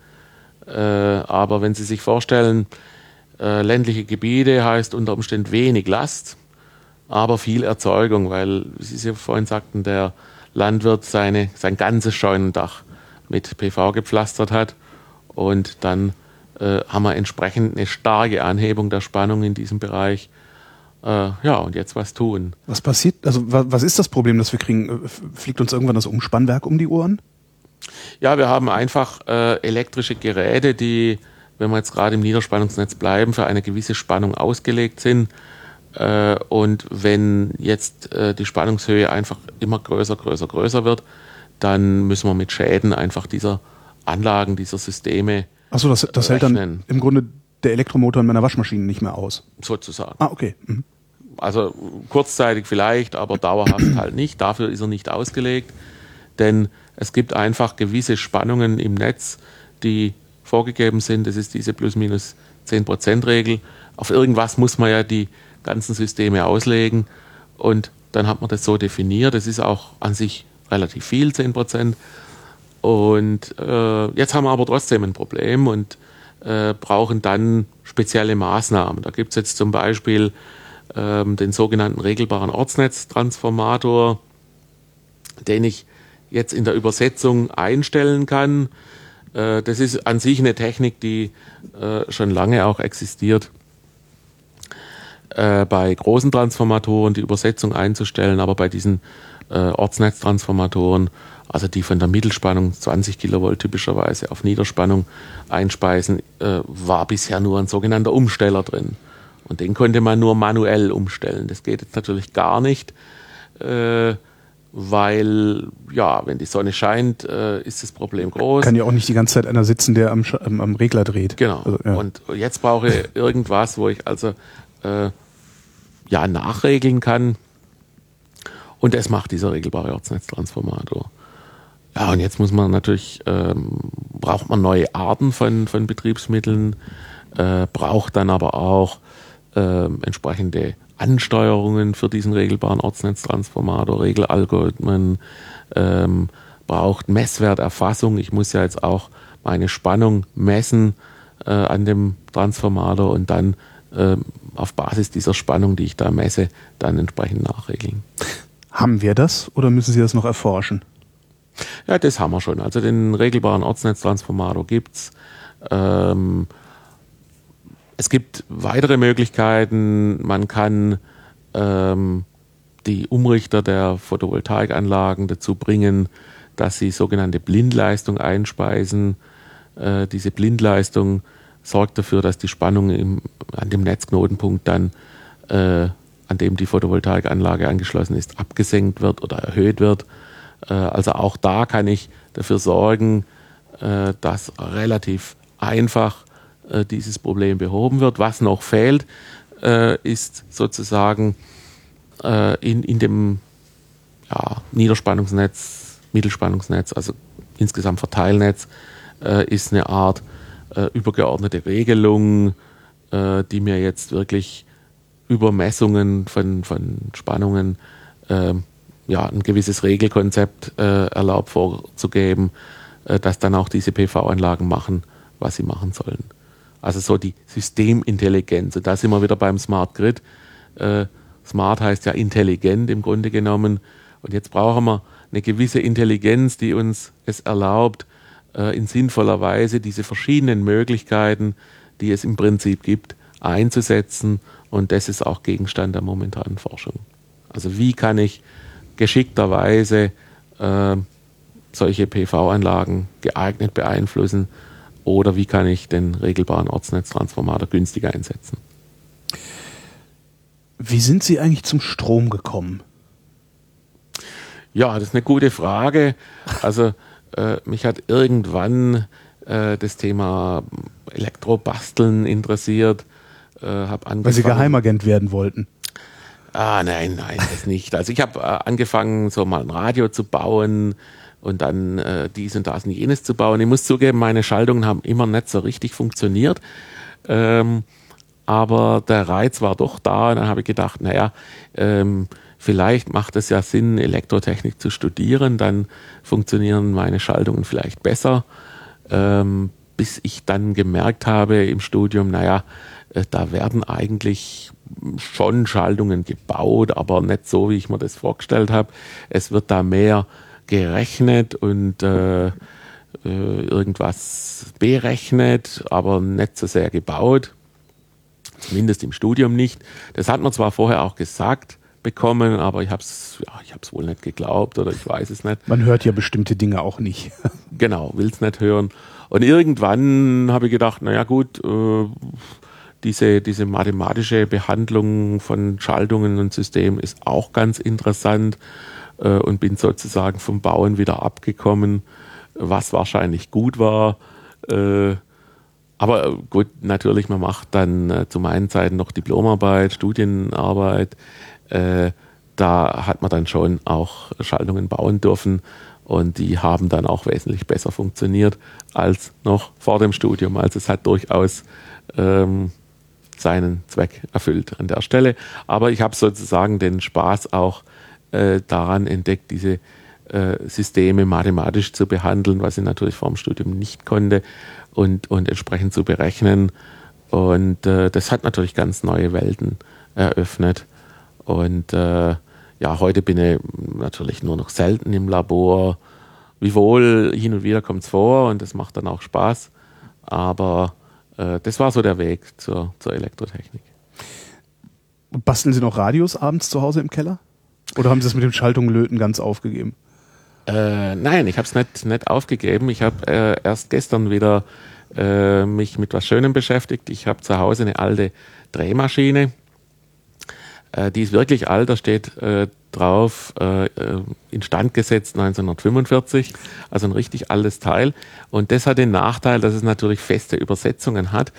Äh, aber wenn Sie sich vorstellen, äh, ländliche Gebiete heißt unter Umständen wenig Last, aber viel Erzeugung, weil, wie Sie vorhin sagten, der Landwirt seine, sein ganzes Scheunendach mit PV gepflastert hat und dann äh, haben wir entsprechend eine starke Anhebung der Spannung in diesem Bereich. Äh, ja, und jetzt was tun. Was passiert, also was ist das Problem, das wir kriegen? Äh, fliegt uns irgendwann das Umspannwerk um die Ohren? Ja, wir haben einfach äh, elektrische Geräte, die, wenn wir jetzt gerade im Niederspannungsnetz bleiben, für eine gewisse Spannung ausgelegt sind. Äh, und wenn jetzt äh, die Spannungshöhe einfach immer größer, größer, größer wird, dann müssen wir mit Schäden einfach dieser Anlagen, dieser Systeme Achso, das, das hält dann im Grunde der Elektromotor in meiner Waschmaschine nicht mehr aus. Sozusagen. Ah, okay. Mhm. Also kurzzeitig vielleicht, aber dauerhaft halt nicht. Dafür ist er nicht ausgelegt. Denn es gibt einfach gewisse Spannungen im Netz, die vorgegeben sind. Das ist diese plus-minus 10%-Regel. Auf irgendwas muss man ja die ganzen Systeme auslegen. Und dann hat man das so definiert. Das ist auch an sich relativ viel, 10%. Und äh, jetzt haben wir aber trotzdem ein Problem und äh, brauchen dann spezielle Maßnahmen. Da gibt es jetzt zum Beispiel ähm, den sogenannten regelbaren Ortsnetztransformator, den ich jetzt in der Übersetzung einstellen kann. Äh, das ist an sich eine Technik, die äh, schon lange auch existiert äh, bei großen Transformatoren die Übersetzung einzustellen, aber bei diesen äh, Ortsnetztransformatoren also die von der Mittelspannung 20 Kilovolt typischerweise auf Niederspannung einspeisen, äh, war bisher nur ein sogenannter Umsteller drin. Und den konnte man nur manuell umstellen. Das geht jetzt natürlich gar nicht, äh, weil, ja, wenn die Sonne scheint, äh, ist das Problem groß. Kann ja auch nicht die ganze Zeit einer sitzen, der am, am, am Regler dreht. Genau. Also, ja. Und jetzt brauche ich irgendwas, wo ich also äh, ja nachregeln kann. Und das macht dieser regelbare Ortsnetztransformator. Ja, und jetzt muss man natürlich, ähm, braucht man neue Arten von, von Betriebsmitteln, äh, braucht dann aber auch äh, entsprechende Ansteuerungen für diesen regelbaren Ortsnetztransformator, Regelalgorithmen, ähm, braucht Messwerterfassung. Ich muss ja jetzt auch meine Spannung messen äh, an dem Transformator und dann äh, auf Basis dieser Spannung, die ich da messe, dann entsprechend nachregeln. Haben wir das oder müssen Sie das noch erforschen? Ja, das haben wir schon. Also den regelbaren Ortsnetztransformator gibt's. Ähm, es gibt weitere Möglichkeiten. Man kann ähm, die Umrichter der Photovoltaikanlagen dazu bringen, dass sie sogenannte Blindleistung einspeisen. Äh, diese Blindleistung sorgt dafür, dass die Spannung im, an dem Netzknotenpunkt dann, äh, an dem die Photovoltaikanlage angeschlossen ist, abgesenkt wird oder erhöht wird. Äh, also auch da kann ich dafür sorgen, äh, dass relativ einfach äh, dieses Problem behoben wird. Was noch fehlt, ist sozusagen in, in dem ja, Niederspannungsnetz, Mittelspannungsnetz, also insgesamt Verteilnetz, ist eine Art übergeordnete Regelung, die mir jetzt wirklich über Messungen von, von Spannungen ja, ein gewisses Regelkonzept äh, erlaubt vorzugeben, äh, dass dann auch diese PV-Anlagen machen, was sie machen sollen. Also so die Systemintelligenz. Und da sind wir wieder beim Smart Grid. Äh, Smart heißt ja intelligent im Grunde genommen. Und jetzt brauchen wir eine gewisse Intelligenz, die uns es erlaubt, äh, in sinnvoller Weise diese verschiedenen Möglichkeiten, die es im Prinzip gibt, einzusetzen. Und das ist auch Gegenstand der momentanen Forschung. Also wie kann ich geschickterweise äh, solche PV-Anlagen geeignet beeinflussen oder wie kann ich den regelbaren Ortsnetztransformator günstiger einsetzen. Wie sind Sie eigentlich zum Strom gekommen? Ja, das ist eine gute Frage. Also äh, mich hat irgendwann äh, das Thema Elektrobasteln interessiert. Äh, Weil Sie Geheimagent werden wollten. Ah, nein, nein, das nicht. Also ich habe äh, angefangen, so mal ein Radio zu bauen und dann äh, dies und das und jenes zu bauen. Ich muss zugeben, meine Schaltungen haben immer nicht so richtig funktioniert. Ähm, aber der Reiz war doch da und dann habe ich gedacht, naja, ähm, vielleicht macht es ja Sinn, Elektrotechnik zu studieren, dann funktionieren meine Schaltungen vielleicht besser. Ähm, bis ich dann gemerkt habe im Studium, naja, äh, da werden eigentlich schon Schaltungen gebaut, aber nicht so, wie ich mir das vorgestellt habe. Es wird da mehr gerechnet und äh, äh, irgendwas berechnet, aber nicht so sehr gebaut. Zumindest im Studium nicht. Das hat man zwar vorher auch gesagt bekommen, aber ich habe es ja, ich hab's wohl nicht geglaubt oder ich weiß es nicht. Man hört ja bestimmte Dinge auch nicht. genau, will es nicht hören. Und irgendwann habe ich gedacht, naja gut, äh, diese, diese mathematische Behandlung von Schaltungen und Systemen ist auch ganz interessant äh, und bin sozusagen vom Bauen wieder abgekommen, was wahrscheinlich gut war. Äh, aber gut, natürlich, man macht dann äh, zu meinen Zeiten noch Diplomarbeit, Studienarbeit. Äh, da hat man dann schon auch Schaltungen bauen dürfen und die haben dann auch wesentlich besser funktioniert als noch vor dem Studium. Also es hat durchaus ähm, seinen Zweck erfüllt an der Stelle. Aber ich habe sozusagen den Spaß auch äh, daran entdeckt, diese äh, Systeme mathematisch zu behandeln, was ich natürlich vor dem Studium nicht konnte und, und entsprechend zu berechnen. Und äh, das hat natürlich ganz neue Welten eröffnet. Und äh, ja, heute bin ich natürlich nur noch selten im Labor. Wiewohl, hin und wieder kommt es vor und das macht dann auch Spaß. Aber äh, das war so der Weg zur, zur Elektrotechnik. Und basteln Sie noch Radios abends zu Hause im Keller? Oder haben Sie das mit dem Schaltunglöten ganz aufgegeben? Äh, nein, ich habe es nicht, nicht aufgegeben. Ich habe äh, erst gestern wieder äh, mich mit was Schönem beschäftigt. Ich habe zu Hause eine alte Drehmaschine. Äh, die ist wirklich alt, da steht äh, drauf, äh, instand gesetzt 1945, also ein richtig altes Teil. Und das hat den Nachteil, dass es natürlich feste Übersetzungen hat.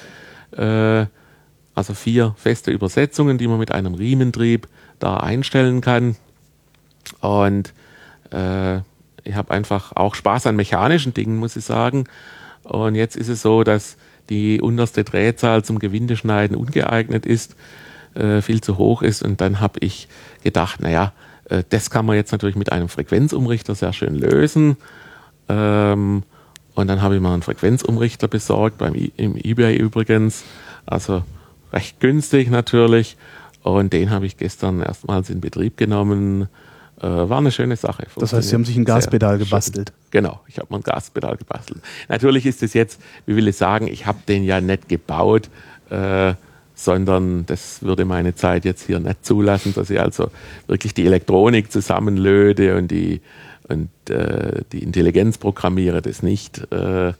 also vier feste Übersetzungen, die man mit einem Riementrieb da einstellen kann. Und äh, ich habe einfach auch Spaß an mechanischen Dingen, muss ich sagen. Und jetzt ist es so, dass die unterste Drehzahl zum Gewindeschneiden ungeeignet ist, äh, viel zu hoch ist. Und dann habe ich gedacht, naja, äh, das kann man jetzt natürlich mit einem Frequenzumrichter sehr schön lösen. Ähm, und dann habe ich mal einen Frequenzumrichter besorgt, beim I im eBay übrigens. Also recht günstig natürlich. Und den habe ich gestern erstmals in Betrieb genommen. Äh, war eine schöne Sache. Das heißt, Sie haben sich ein Gaspedal gebastelt. Genau, ich habe mir ein Gaspedal gebastelt. Natürlich ist es jetzt, wie will ich sagen, ich habe den ja nicht gebaut, äh, sondern das würde meine Zeit jetzt hier nicht zulassen, dass ich also wirklich die Elektronik zusammenlöde und die, und, äh, die Intelligenz programmiere, das nicht. Äh,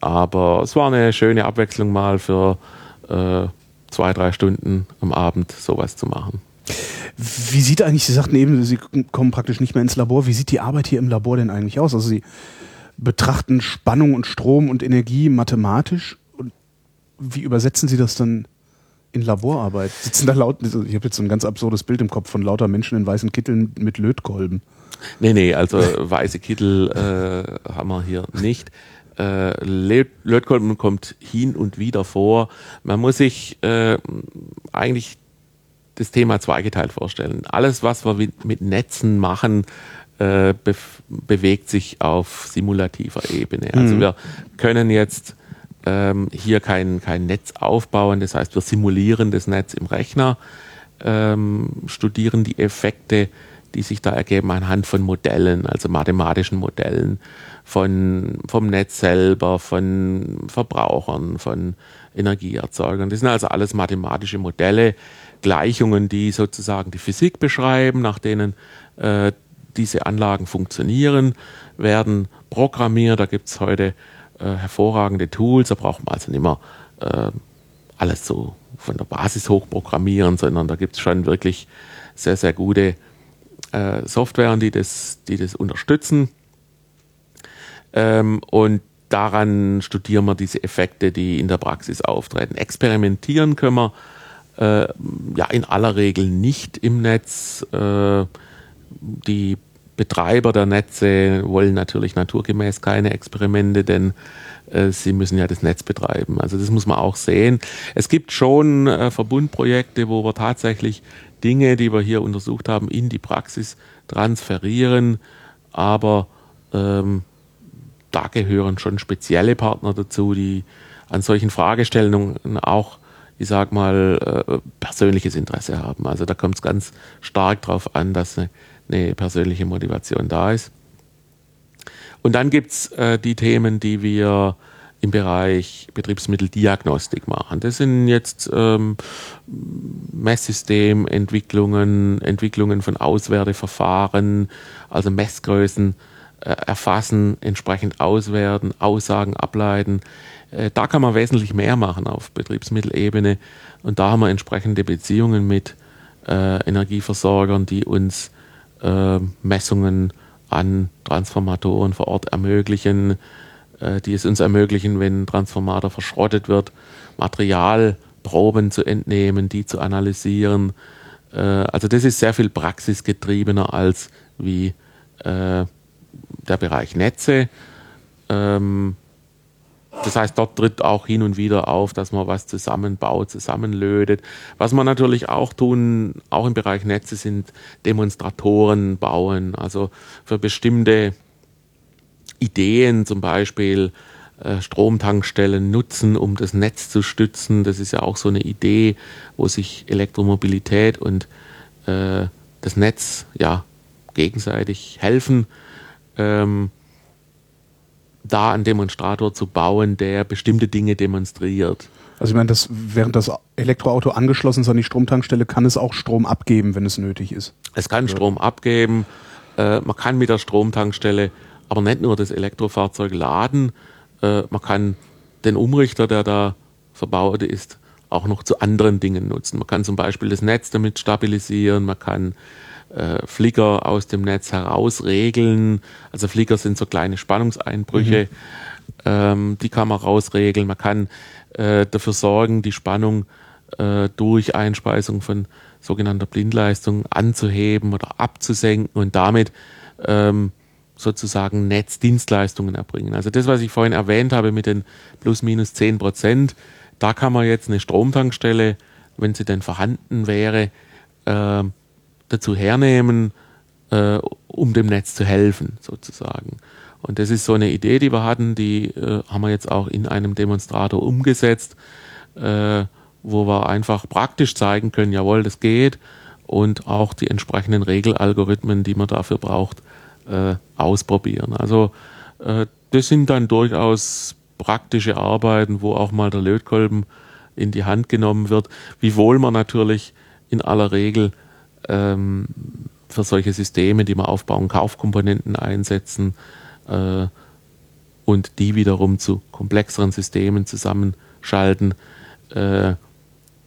aber es war eine schöne Abwechslung mal für äh, zwei, drei Stunden am Abend sowas zu machen. Wie sieht eigentlich, Sie sagten eben, Sie kommen praktisch nicht mehr ins Labor. Wie sieht die Arbeit hier im Labor denn eigentlich aus? Also Sie betrachten Spannung und Strom und Energie mathematisch. Und wie übersetzen Sie das dann in Laborarbeit? Sitzen da laut, ich habe jetzt so ein ganz absurdes Bild im Kopf von lauter Menschen in weißen Kitteln mit Lötkolben. Nee, nee, also weiße Kittel äh, haben wir hier nicht. Äh, Lötkolben kommt hin und wieder vor. Man muss sich äh, eigentlich das Thema zweigeteilt vorstellen. Alles, was wir mit Netzen machen, äh, be bewegt sich auf simulativer Ebene. Also mhm. wir können jetzt ähm, hier kein, kein Netz aufbauen, das heißt, wir simulieren das Netz im Rechner. ähm, studieren die Effekte, die sich da ergeben anhand von Modellen, also mathematischen Modellen von, vom Netz selber, von Verbrauchern, von Energieerzeugern. Das sind also alles mathematische Modelle, Gleichungen, die sozusagen die Physik beschreiben, nach denen äh, diese Anlagen funktionieren, werden programmiert. Da gibt es heute äh, hervorragende Tools, da braucht man also nicht mehr äh, alles so von der Basis hoch programmieren, sondern da gibt es schon wirklich sehr, sehr gute äh, Softwaren, die das, die das unterstützen. Ähm, und daran studieren wir diese Effekte, die in der Praxis auftreten. Experimentieren können wir äh, ja in aller Regel nicht im Netz. Äh, die Betreiber der Netze wollen natürlich naturgemäß keine Experimente, denn äh, sie müssen ja das Netz betreiben. Also das muss man auch sehen. Es gibt schon äh, Verbundprojekte, wo wir tatsächlich Dinge, die wir hier untersucht haben, in die Praxis transferieren, aber ähm, da gehören schon spezielle Partner dazu, die an solchen Fragestellungen auch, ich sag mal, äh, persönliches Interesse haben. Also da kommt es ganz stark darauf an, dass eine, eine, persönliche Motivation da ist. Und dann gibt es äh, die Themen, die wir im Bereich Betriebsmitteldiagnostik machen. Das sind jetzt ähm, Messsystementwicklungen, Entwicklungen von Auswerteverfahren, also Messgrößen äh, erfassen, entsprechend auswerten, Aussagen ableiten. Äh, da kann man wesentlich mehr machen auf Betriebsmittelebene und da haben wir entsprechende Beziehungen mit äh, Energieversorgern, die uns äh, Messungen an Transformatoren vor Ort ermöglichen, äh, die es uns ermöglichen, wenn ein Transformator verschrottet wird, Materialproben zu entnehmen, die zu analysieren. Äh, also das ist sehr viel praxisgetriebener als wie äh, der Bereich Netze. Ähm, das heißt, dort tritt auch hin und wieder auf, dass man was zusammenbaut, zusammenlötet. Was man natürlich auch tun, auch im Bereich Netze, sind Demonstratoren bauen. Also für bestimmte Ideen, zum Beispiel äh, Stromtankstellen nutzen, um das Netz zu stützen. Das ist ja auch so eine Idee, wo sich Elektromobilität und äh, das Netz ja gegenseitig helfen. Ähm, da einen Demonstrator zu bauen, der bestimmte Dinge demonstriert. Also ich meine, das, während das Elektroauto angeschlossen ist an die Stromtankstelle, kann es auch Strom abgeben, wenn es nötig ist. Es kann Strom abgeben. Äh, man kann mit der Stromtankstelle aber nicht nur das Elektrofahrzeug laden. Äh, man kann den Umrichter, der da verbaut ist, auch noch zu anderen Dingen nutzen. Man kann zum Beispiel das Netz damit stabilisieren, man kann äh, Flicker aus dem Netz herausregeln. Also Flicker sind so kleine Spannungseinbrüche, mhm. ähm, die kann man rausregeln. Man kann äh, dafür sorgen, die Spannung äh, durch Einspeisung von sogenannter Blindleistung anzuheben oder abzusenken und damit ähm, sozusagen Netzdienstleistungen erbringen. Also das, was ich vorhin erwähnt habe mit den plus minus 10 Prozent, da kann man jetzt eine Stromtankstelle, wenn sie denn vorhanden wäre, äh, dazu hernehmen, äh, um dem Netz zu helfen, sozusagen. Und das ist so eine Idee, die wir hatten, die äh, haben wir jetzt auch in einem Demonstrator umgesetzt, äh, wo wir einfach praktisch zeigen können, jawohl, das geht und auch die entsprechenden Regelalgorithmen, die man dafür braucht, äh, ausprobieren. Also äh, das sind dann durchaus praktische Arbeiten, wo auch mal der Lötkolben in die Hand genommen wird, wiewohl man natürlich in aller Regel ähm, für solche Systeme, die man aufbauen, Kaufkomponenten einsetzen äh, und die wiederum zu komplexeren Systemen zusammenschalten, äh,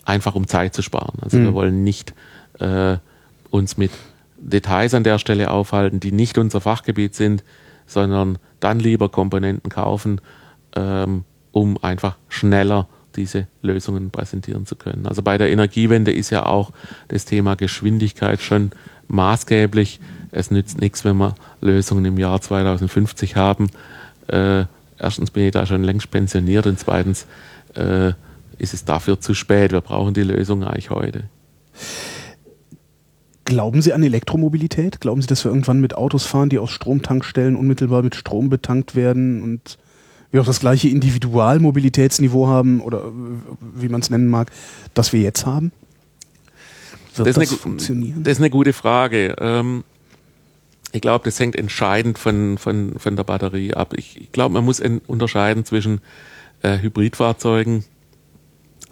einfach um Zeit zu sparen. Also mhm. wir wollen nicht äh, uns mit Details an der Stelle aufhalten, die nicht unser Fachgebiet sind, sondern dann lieber Komponenten kaufen, ähm, um einfach schneller diese Lösungen präsentieren zu können. Also bei der Energiewende ist ja auch das Thema Geschwindigkeit schon maßgeblich. Es nützt nichts, wenn wir Lösungen im Jahr 2050 haben. Äh, erstens bin ich da schon längst pensioniert und zweitens äh, ist es dafür zu spät. Wir brauchen die Lösung eigentlich heute. Glauben Sie an Elektromobilität? Glauben Sie, dass wir irgendwann mit Autos fahren, die aus Stromtankstellen unmittelbar mit Strom betankt werden und wir auch das gleiche Individualmobilitätsniveau haben oder wie man es nennen mag, das wir jetzt haben? Wird das, das eine, funktionieren? Das ist eine gute Frage. Ähm, ich glaube, das hängt entscheidend von, von, von der Batterie ab. Ich, ich glaube, man muss unterscheiden zwischen äh, Hybridfahrzeugen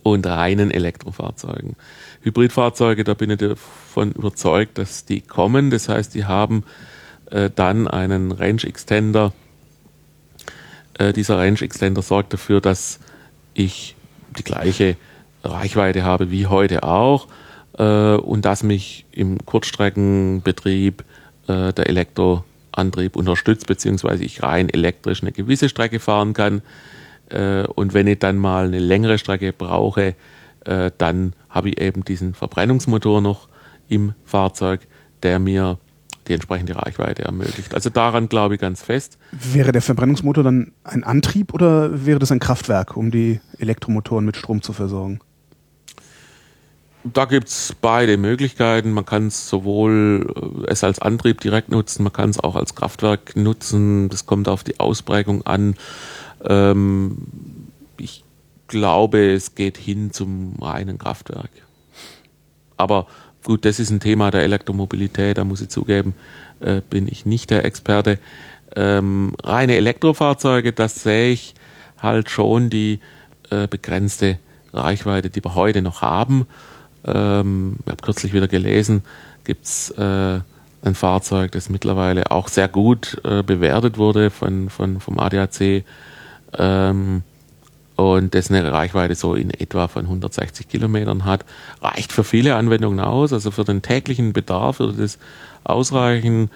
und reinen Elektrofahrzeugen. Hybridfahrzeuge, da bin ich davon überzeugt, dass die kommen. Das heißt, die haben äh, dann einen Range Extender. Äh, dieser Range Extender sorgt dafür, dass ich die gleiche Reichweite habe wie heute auch äh, und dass mich im Kurzstreckenbetrieb äh, der Elektroantrieb unterstützt, beziehungsweise ich rein elektrisch eine gewisse Strecke fahren kann. Äh, und wenn ich dann mal eine längere Strecke brauche, äh, dann habe ich eben diesen Verbrennungsmotor noch im Fahrzeug, der mir die entsprechende Reichweite ermöglicht. Also daran glaube ich ganz fest. Wäre der Verbrennungsmotor dann ein Antrieb oder wäre das ein Kraftwerk, um die Elektromotoren mit Strom zu versorgen? Da gibt es beide Möglichkeiten. Man kann es sowohl äh, es als Antrieb direkt nutzen, man kann es auch als Kraftwerk nutzen. Das kommt auf die Ausprägung an. Ähm, ich glaube, es geht hin zum reinen Kraftwerk. Aber gut, das ist ein Thema der Elektromobilität, da muss ich zugeben, äh, bin ich nicht der Experte. Ähm, reine Elektrofahrzeuge, das sehe ich halt schon die äh, begrenzte Reichweite, die wir heute noch haben. Ähm, ich habe kürzlich wieder gelesen, gibt es äh, ein Fahrzeug, das mittlerweile auch sehr gut äh, bewertet wurde von, von, vom ADAC ähm, und das eine Reichweite so in etwa von 160 Kilometern hat. Reicht für viele Anwendungen aus, also für den täglichen Bedarf würde das ausreichen.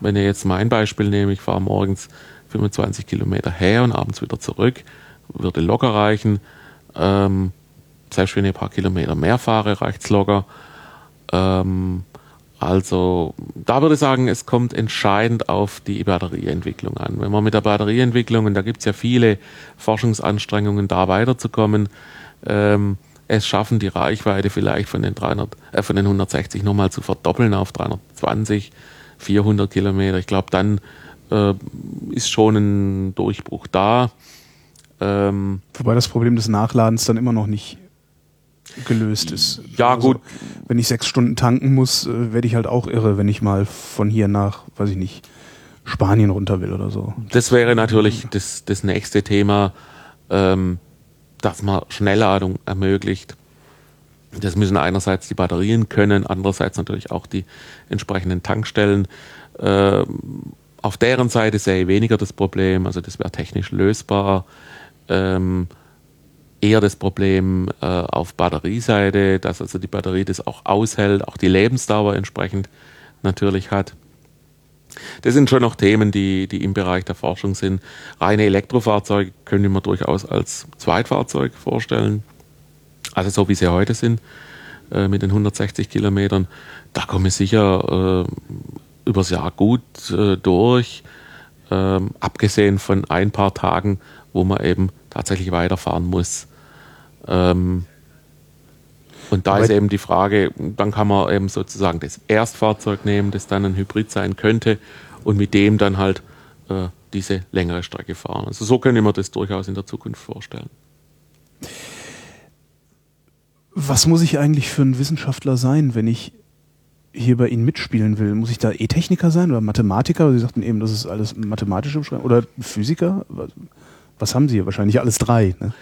Wenn ihr jetzt mein Beispiel nehme, ich fahre morgens 25 Kilometer her und abends wieder zurück, würde locker reichen. Ähm, selbst wenn ich ein paar Kilometer mehr fahre, reicht es locker. Ähm, also da würde ich sagen, es kommt entscheidend auf die Batterieentwicklung an. Wenn man mit der Batterieentwicklung, und da gibt es ja viele Forschungsanstrengungen, da weiterzukommen, ähm, es schaffen, die Reichweite vielleicht von den, 300, äh, von den 160 nochmal zu verdoppeln auf 320, 400 Kilometer. Ich glaube, dann äh, ist schon ein Durchbruch da. Ähm, Wobei das Problem des Nachladens dann immer noch nicht gelöst ist. Ja, also, gut. Wenn ich sechs Stunden tanken muss, äh, werde ich halt auch irre, wenn ich mal von hier nach, weiß ich nicht, Spanien runter will oder so. Das wäre natürlich das, das nächste Thema, ähm, dass man Schnellladung ermöglicht. Das müssen einerseits die Batterien können, andererseits natürlich auch die entsprechenden Tankstellen. Ähm, auf deren Seite sehe ich weniger das Problem, also das wäre technisch lösbar. Ähm, eher das Problem äh, auf Batterieseite, dass also die Batterie das auch aushält, auch die Lebensdauer entsprechend natürlich hat. Das sind schon noch Themen, die, die im Bereich der Forschung sind. Reine Elektrofahrzeuge könnte man durchaus als Zweitfahrzeug vorstellen. Also so wie sie heute sind, äh, mit den 160 Kilometern. Da komme ich sicher äh, übers Jahr gut äh, durch. Ähm, abgesehen von ein paar Tagen, wo man eben tatsächlich weiterfahren muss. Ähm, und da Aber ist eben die Frage, dann kann man eben sozusagen das Erstfahrzeug nehmen, das dann ein Hybrid sein könnte und mit dem dann halt äh, diese längere Strecke fahren. Also so können wir das durchaus in der Zukunft vorstellen. Was muss ich eigentlich für ein Wissenschaftler sein, wenn ich hier bei Ihnen mitspielen will? Muss ich da E-Techniker sein oder Mathematiker? Sie sagten eben, das ist alles mathematische Beschreibung. Oder Physiker? Was haben Sie hier? Wahrscheinlich alles drei. Ne?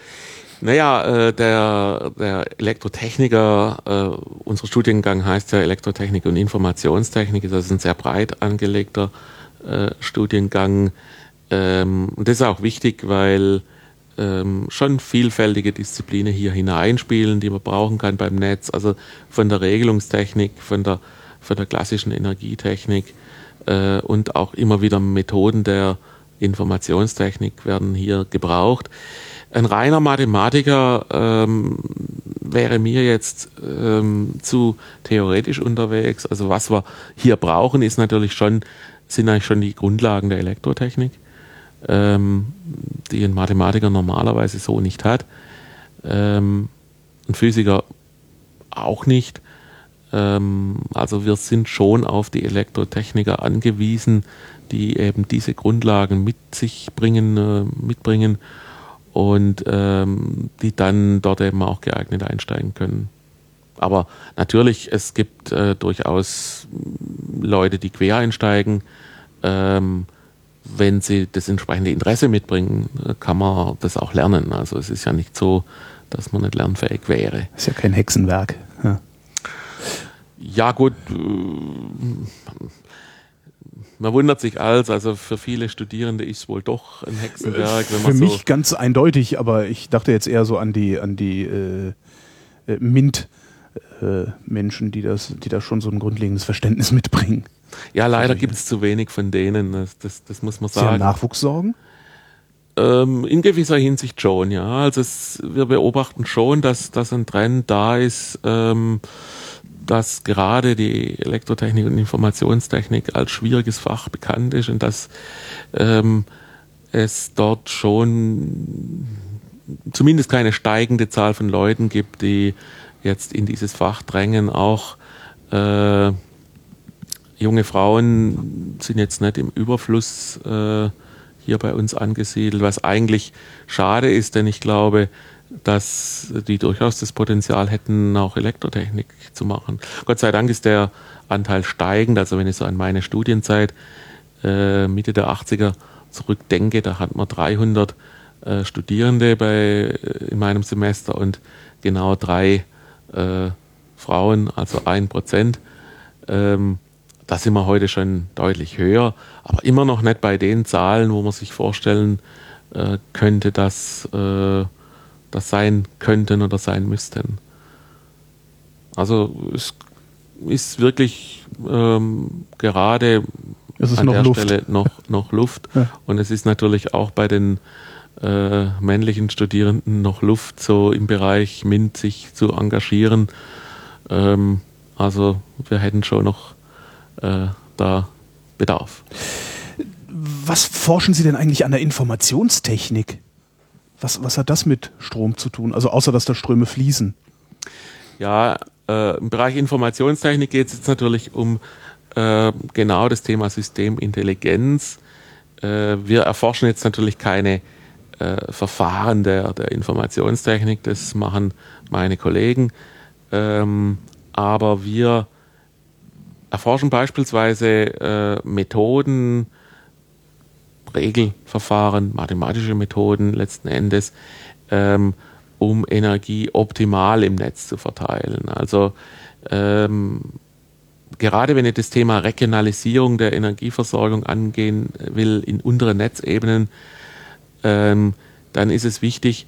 Naja, äh, der, der Elektrotechniker, äh, unser Studiengang heißt ja Elektrotechnik und Informationstechnik, das ist ein sehr breit angelegter äh, Studiengang. Ähm, und das ist auch wichtig, weil ähm, schon vielfältige Disziplinen hier hineinspielen, die man brauchen kann beim Netz, also von der Regelungstechnik, von der, von der klassischen Energietechnik äh, und auch immer wieder Methoden der Informationstechnik werden hier gebraucht. Ein reiner Mathematiker ähm, wäre mir jetzt ähm, zu theoretisch unterwegs. Also was wir hier brauchen, ist natürlich schon, sind eigentlich schon die Grundlagen der Elektrotechnik, ähm, die ein Mathematiker normalerweise so nicht hat. Ähm, ein Physiker auch nicht. Ähm, also wir sind schon auf die Elektrotechniker angewiesen, die eben diese Grundlagen mit sich bringen, äh, mitbringen und ähm, die dann dort eben auch geeignet einsteigen können. Aber natürlich, es gibt äh, durchaus Leute, die quer einsteigen. Ähm, wenn sie das entsprechende Interesse mitbringen, kann man das auch lernen. Also es ist ja nicht so, dass man nicht lernfähig wäre. Ist ja kein Hexenwerk. Ja, ja gut. Äh, man wundert sich als, also für viele Studierende ist es wohl doch ein Hexenwerk. Man für mich so ganz eindeutig, aber ich dachte jetzt eher so an die, an die äh, äh, MINT. Äh, Menschen, die das, die da schon so ein grundlegendes Verständnis mitbringen. Ja, leider gibt es zu wenig von denen, das, das, das muss man sagen. Sie haben Nachwuchssorgen? Ähm, in gewisser Hinsicht schon, ja. Also es, wir beobachten schon, dass, dass ein Trend da ist, ähm, dass gerade die Elektrotechnik und Informationstechnik als schwieriges Fach bekannt ist und dass ähm, es dort schon zumindest keine steigende Zahl von Leuten gibt, die jetzt in dieses Fach drängen. Auch äh, junge Frauen sind jetzt nicht im Überfluss äh, hier bei uns angesiedelt, was eigentlich schade ist, denn ich glaube, dass die durchaus das Potenzial hätten, auch Elektrotechnik zu machen. Gott sei Dank ist der Anteil steigend. Also wenn ich so an meine Studienzeit äh, Mitte der 80er zurückdenke, da hat man 300 äh, Studierende bei, äh, in meinem Semester und genau drei äh, Frauen, also ein Prozent. Ähm, da sind wir heute schon deutlich höher, aber immer noch nicht bei den Zahlen, wo man sich vorstellen äh, könnte, dass äh, das sein könnten oder sein müssten. Also es ist wirklich ähm, gerade ist an der Luft. Stelle noch, noch Luft. Ja. Und es ist natürlich auch bei den äh, männlichen Studierenden noch Luft, so im Bereich MINT sich zu engagieren. Ähm, also wir hätten schon noch äh, da Bedarf. Was forschen Sie denn eigentlich an der Informationstechnik? Was, was hat das mit Strom zu tun? Also außer dass da Ströme fließen. Ja, äh, im Bereich Informationstechnik geht es jetzt natürlich um äh, genau das Thema Systemintelligenz. Äh, wir erforschen jetzt natürlich keine äh, Verfahren der, der Informationstechnik, das machen meine Kollegen. Ähm, aber wir erforschen beispielsweise äh, Methoden, Regelverfahren, mathematische Methoden letzten Endes, ähm, um Energie optimal im Netz zu verteilen. Also ähm, gerade wenn ich das Thema Regionalisierung der Energieversorgung angehen will in unteren Netzebenen, ähm, dann ist es wichtig,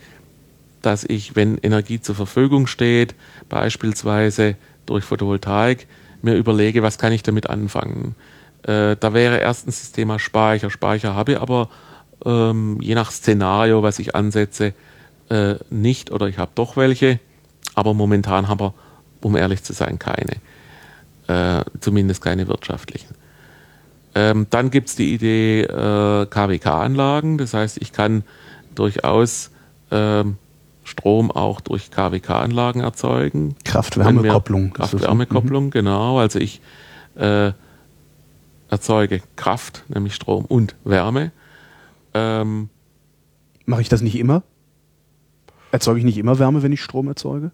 dass ich, wenn Energie zur Verfügung steht, beispielsweise durch Photovoltaik, mir überlege, was kann ich damit anfangen. Äh, da wäre erstens das Thema Speicher. Speicher habe ich aber ähm, je nach Szenario, was ich ansetze, äh, nicht oder ich habe doch welche, aber momentan habe ich, um ehrlich zu sein, keine. Äh, zumindest keine wirtschaftlichen. Ähm, dann gibt es die Idee äh, KWK-Anlagen, das heißt, ich kann durchaus ähm, Strom auch durch KWK-Anlagen erzeugen. Kraft-Wärme-Kopplung. Kraft-Wärme-Kopplung, mhm. genau. Also ich äh, erzeuge Kraft, nämlich Strom und Wärme. Ähm, Mache ich das nicht immer? Erzeuge ich nicht immer Wärme, wenn ich Strom erzeuge?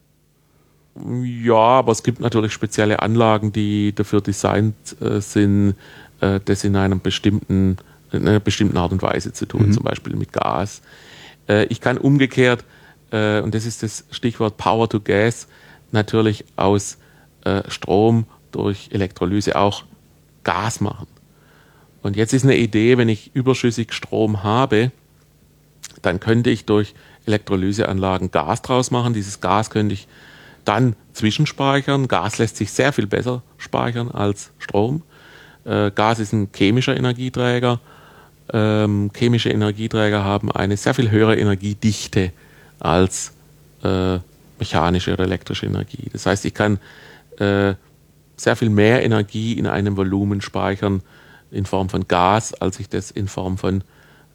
Ja, aber es gibt natürlich spezielle Anlagen, die dafür designt äh, sind, äh, das in einem bestimmten, in einer bestimmten Art und Weise zu tun, mhm. zum Beispiel mit Gas. Äh, ich kann umgekehrt äh, und das ist das Stichwort Power to Gas, natürlich aus äh, Strom durch Elektrolyse auch Gas machen. Und jetzt ist eine Idee, wenn ich überschüssig Strom habe, dann könnte ich durch Elektrolyseanlagen Gas draus machen. Dieses Gas könnte ich dann zwischenspeichern. Gas lässt sich sehr viel besser speichern als Strom. Äh, Gas ist ein chemischer Energieträger. Ähm, chemische Energieträger haben eine sehr viel höhere Energiedichte als äh, mechanische oder elektrische Energie. Das heißt, ich kann äh, sehr viel mehr Energie in einem Volumen speichern in Form von Gas, als ich das in Form von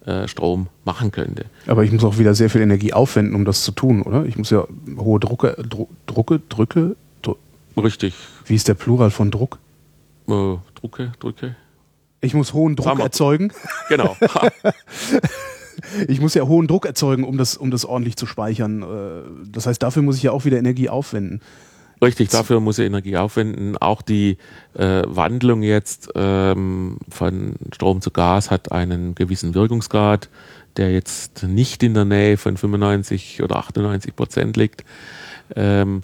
äh, Strom machen könnte. Aber ich muss auch wieder sehr viel Energie aufwenden, um das zu tun, oder? Ich muss ja hohe Drucke, Dru Drucke, Drücke. Dru Richtig. Wie ist der Plural von Druck? Äh, Drucke, Drücke. Ich muss hohen Druck erzeugen. Genau. ich muss ja hohen Druck erzeugen, um das, um das ordentlich zu speichern. Äh, das heißt, dafür muss ich ja auch wieder Energie aufwenden. Richtig, dafür muss er Energie aufwenden. Auch die äh, Wandlung jetzt ähm, von Strom zu Gas hat einen gewissen Wirkungsgrad, der jetzt nicht in der Nähe von 95 oder 98 Prozent liegt. Ähm,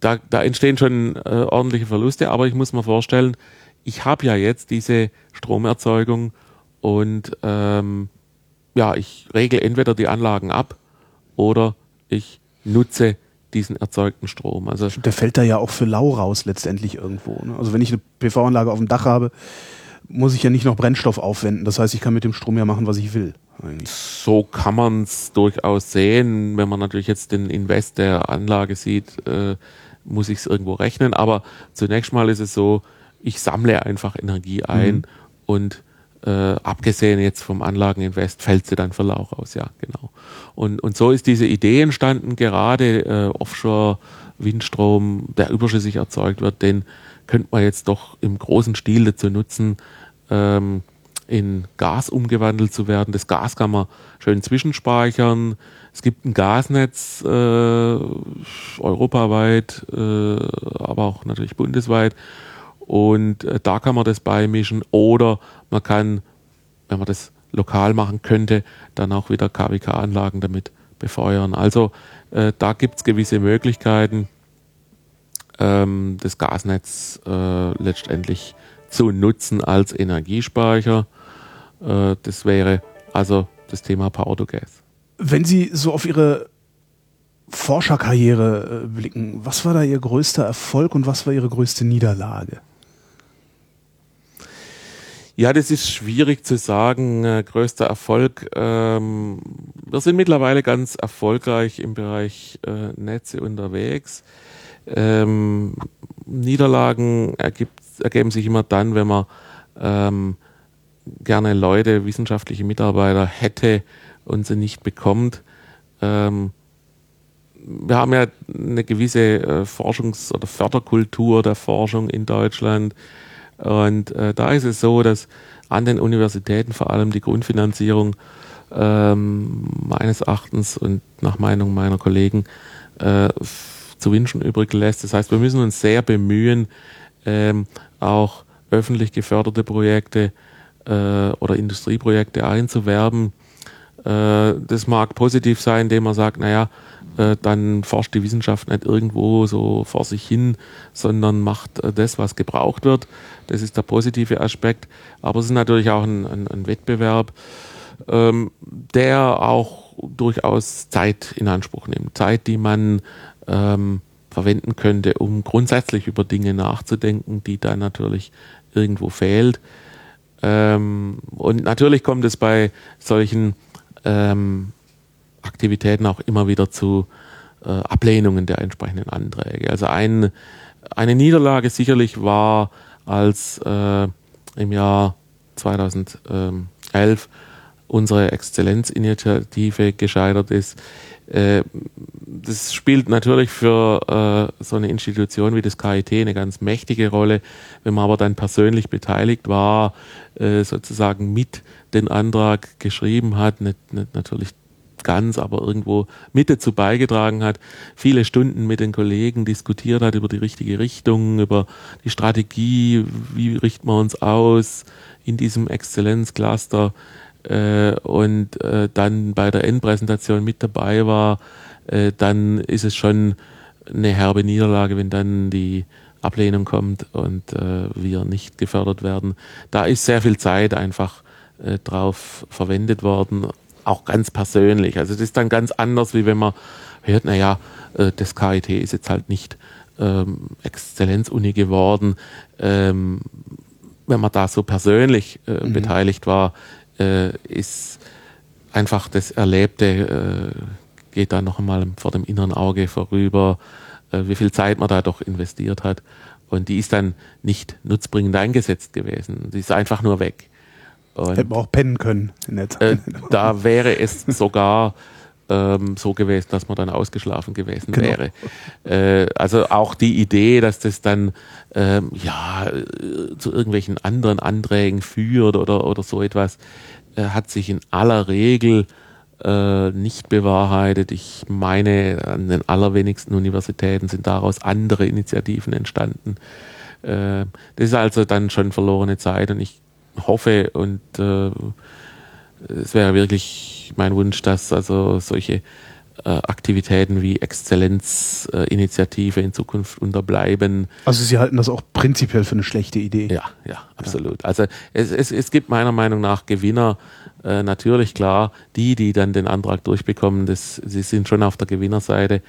da, da, entstehen schon äh, ordentliche Verluste, aber ich muss mir vorstellen, ich habe ja jetzt diese Stromerzeugung und ähm, ja, ich regle entweder die Anlagen ab oder ich nutze diesen erzeugten Strom. Also der fällt da ja auch für lau raus letztendlich irgendwo. Ne? Also wenn ich eine PV-Anlage auf dem Dach habe, muss ich ja nicht noch Brennstoff aufwenden. Das heißt, ich kann mit dem Strom ja machen, was ich will. Eigentlich. So kann man es durchaus sehen. Wenn man natürlich jetzt den Invest der Anlage sieht, äh, muss ich es irgendwo rechnen. Aber zunächst mal ist es so, ich sammle einfach Energie ein mhm. und äh, abgesehen jetzt vom Anlageninvest fällt sie dann für Lauch aus, ja, genau. Und, und so ist diese Idee entstanden, gerade äh, Offshore-Windstrom, der überschüssig erzeugt wird, den könnte man jetzt doch im großen Stil dazu nutzen, ähm, in Gas umgewandelt zu werden. Das Gas kann man schön zwischenspeichern. Es gibt ein Gasnetz äh, europaweit, äh, aber auch natürlich bundesweit. Und äh, da kann man das beimischen. Oder man kann, wenn man das lokal machen könnte, dann auch wieder KWK-Anlagen damit befeuern. Also äh, da gibt es gewisse Möglichkeiten, ähm, das Gasnetz äh, letztendlich zu nutzen als Energiespeicher. Äh, das wäre also das Thema Power to Gas. Wenn Sie so auf Ihre Forscherkarriere äh, blicken, was war da Ihr größter Erfolg und was war Ihre größte Niederlage? Ja, das ist schwierig zu sagen. Äh, größter Erfolg. Ähm, wir sind mittlerweile ganz erfolgreich im Bereich äh, Netze unterwegs. Ähm, Niederlagen ergibt, ergeben sich immer dann, wenn man ähm, gerne Leute, wissenschaftliche Mitarbeiter hätte und sie nicht bekommt. Ähm, wir haben ja eine gewisse äh, Forschungs- oder Förderkultur der Forschung in Deutschland. Und äh, da ist es so, dass an den Universitäten vor allem die Grundfinanzierung ähm, meines Erachtens und nach Meinung meiner Kollegen äh, zu wünschen übrig lässt. Das heißt, wir müssen uns sehr bemühen, ähm, auch öffentlich geförderte Projekte äh, oder Industrieprojekte einzuwerben. Äh, das mag positiv sein, indem man sagt, naja, äh, dann forscht die Wissenschaft nicht irgendwo so vor sich hin, sondern macht äh, das, was gebraucht wird. Das ist der positive Aspekt. Aber es ist natürlich auch ein, ein, ein Wettbewerb, ähm, der auch durchaus Zeit in Anspruch nimmt. Zeit, die man ähm, verwenden könnte, um grundsätzlich über Dinge nachzudenken, die da natürlich irgendwo fehlt. Ähm, und natürlich kommt es bei solchen ähm, Aktivitäten auch immer wieder zu äh, Ablehnungen der entsprechenden Anträge. Also ein, eine Niederlage sicherlich war, als äh, im Jahr 2011 unsere Exzellenzinitiative gescheitert ist. Äh, das spielt natürlich für äh, so eine Institution wie das KIT eine ganz mächtige Rolle. Wenn man aber dann persönlich beteiligt war, äh, sozusagen mit den Antrag geschrieben hat, natürlich ganz, aber irgendwo mit dazu beigetragen hat, viele Stunden mit den Kollegen diskutiert hat über die richtige Richtung, über die Strategie, wie richten wir uns aus in diesem Exzellenzcluster äh, und äh, dann bei der Endpräsentation mit dabei war, äh, dann ist es schon eine herbe Niederlage, wenn dann die Ablehnung kommt und äh, wir nicht gefördert werden. Da ist sehr viel Zeit einfach äh, drauf verwendet worden auch ganz persönlich. Also das ist dann ganz anders, wie wenn man hört, naja, äh, das KIT ist jetzt halt nicht ähm, Exzellenzuni geworden. Ähm, wenn man da so persönlich äh, mhm. beteiligt war, äh, ist einfach das Erlebte, äh, geht da noch einmal vor dem inneren Auge vorüber, äh, wie viel Zeit man da doch investiert hat. Und die ist dann nicht nutzbringend eingesetzt gewesen. Die ist einfach nur weg. Hätten wir auch pennen können in der Zeit. Äh, da wäre es sogar ähm, so gewesen, dass man dann ausgeschlafen gewesen genau. wäre. Äh, also auch die Idee, dass das dann ähm, ja äh, zu irgendwelchen anderen Anträgen führt oder, oder so etwas, äh, hat sich in aller Regel äh, nicht bewahrheitet. Ich meine, an den allerwenigsten Universitäten sind daraus andere Initiativen entstanden. Äh, das ist also dann schon verlorene Zeit und ich hoffe und äh, es wäre wirklich mein Wunsch, dass also solche äh, Aktivitäten wie Exzellenzinitiative in Zukunft unterbleiben. Also Sie halten das auch prinzipiell für eine schlechte Idee? Ja, ja, absolut. Ja. Also es, es, es gibt meiner Meinung nach Gewinner, äh, natürlich klar, die, die dann den Antrag durchbekommen, das, sie sind schon auf der Gewinnerseite,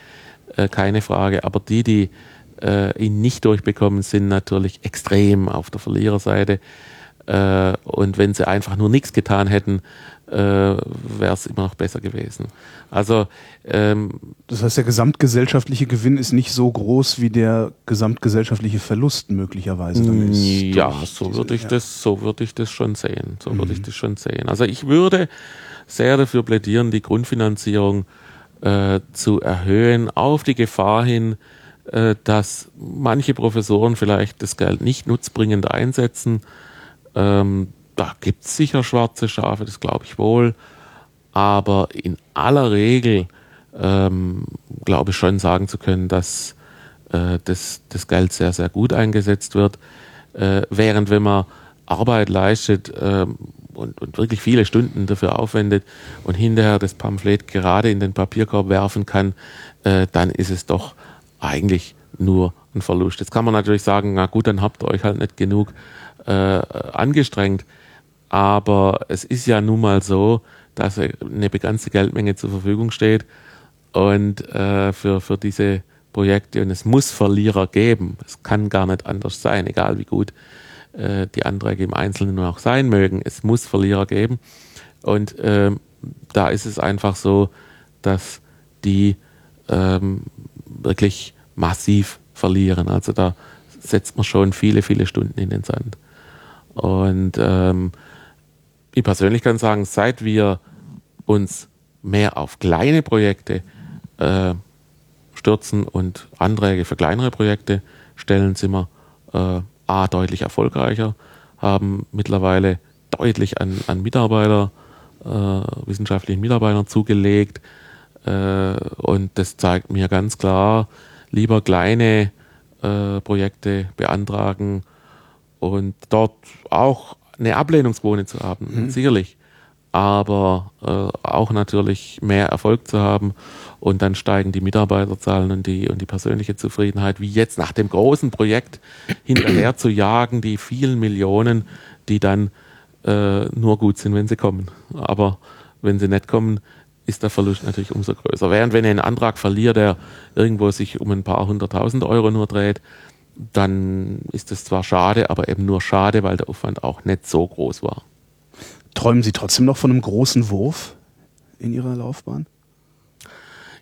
äh, keine Frage, aber die, die äh, ihn nicht durchbekommen, sind natürlich extrem auf der Verliererseite. Äh, und wenn sie einfach nur nichts getan hätten, äh, wäre es immer noch besser gewesen. Also ähm, das heißt, der gesamtgesellschaftliche Gewinn ist nicht so groß wie der gesamtgesellschaftliche Verlust möglicherweise dann ist. Ja, so würde ich ja. das, so würde ich das schon sehen. So mhm. würde ich das schon sehen. Also ich würde sehr dafür plädieren, die Grundfinanzierung äh, zu erhöhen, auf die Gefahr hin, äh, dass manche Professoren vielleicht das Geld nicht nutzbringend einsetzen. Ähm, da gibt es sicher schwarze Schafe, das glaube ich wohl. Aber in aller Regel ähm, glaube ich schon sagen zu können, dass äh, das, das Geld sehr, sehr gut eingesetzt wird. Äh, während wenn man Arbeit leistet äh, und, und, wirklich viele Stunden dafür aufwendet und hinterher das Pamphlet gerade in den Papierkorb werfen kann, äh, dann ist es doch eigentlich nur ein Verlust. Jetzt kann man natürlich sagen, na gut, dann habt ihr euch halt nicht genug äh, angestrengt. Aber es ist ja nun mal so, dass eine begrenzte Geldmenge zur Verfügung steht und äh, für, für diese Projekte und es muss Verlierer geben. Es kann gar nicht anders sein, egal wie gut äh, die Anträge im Einzelnen auch sein mögen. Es muss Verlierer geben und äh, da ist es einfach so, dass die ähm, wirklich massiv verlieren. Also da setzt man schon viele, viele Stunden in den Sand. Und ähm, ich persönlich kann sagen, seit wir uns mehr auf kleine Projekte äh, stürzen und Anträge für kleinere Projekte stellen, sind wir äh, A, deutlich erfolgreicher, haben mittlerweile deutlich an, an Mitarbeiter, äh, wissenschaftlichen Mitarbeitern zugelegt. Äh, und das zeigt mir ganz klar, lieber kleine äh, Projekte beantragen und dort auch eine Ablehnungsquote zu haben, mhm. sicherlich. Aber äh, auch natürlich mehr Erfolg zu haben und dann steigen die Mitarbeiterzahlen und die, und die persönliche Zufriedenheit, wie jetzt nach dem großen Projekt hinterher zu jagen, die vielen Millionen, die dann äh, nur gut sind, wenn sie kommen. Aber wenn sie nicht kommen, ist der Verlust natürlich umso größer. Während wenn ihr einen Antrag verliert, der irgendwo sich um ein paar hunderttausend Euro nur dreht, dann ist es zwar schade, aber eben nur schade, weil der Aufwand auch nicht so groß war. Träumen Sie trotzdem noch von einem großen Wurf in Ihrer Laufbahn?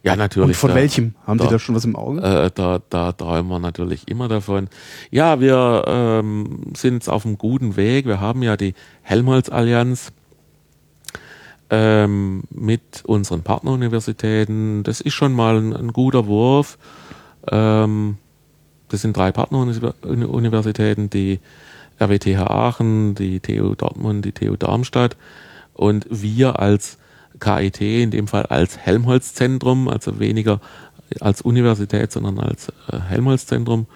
Ja, natürlich. Und von da, welchem? Haben da, Sie da schon was im Auge? Äh, da, da träumen wir natürlich immer davon. Ja, wir ähm, sind auf einem guten Weg. Wir haben ja die Helmholtz-Allianz ähm, mit unseren Partneruniversitäten. Das ist schon mal ein, ein guter Wurf. Ähm, das sind drei Partneruniversitäten, die RWTH Aachen, die TU Dortmund, die TU Darmstadt und wir als KIT, in dem Fall als Helmholtz-Zentrum, also weniger als Universität, sondern als äh, Helmholtz-Zentrum.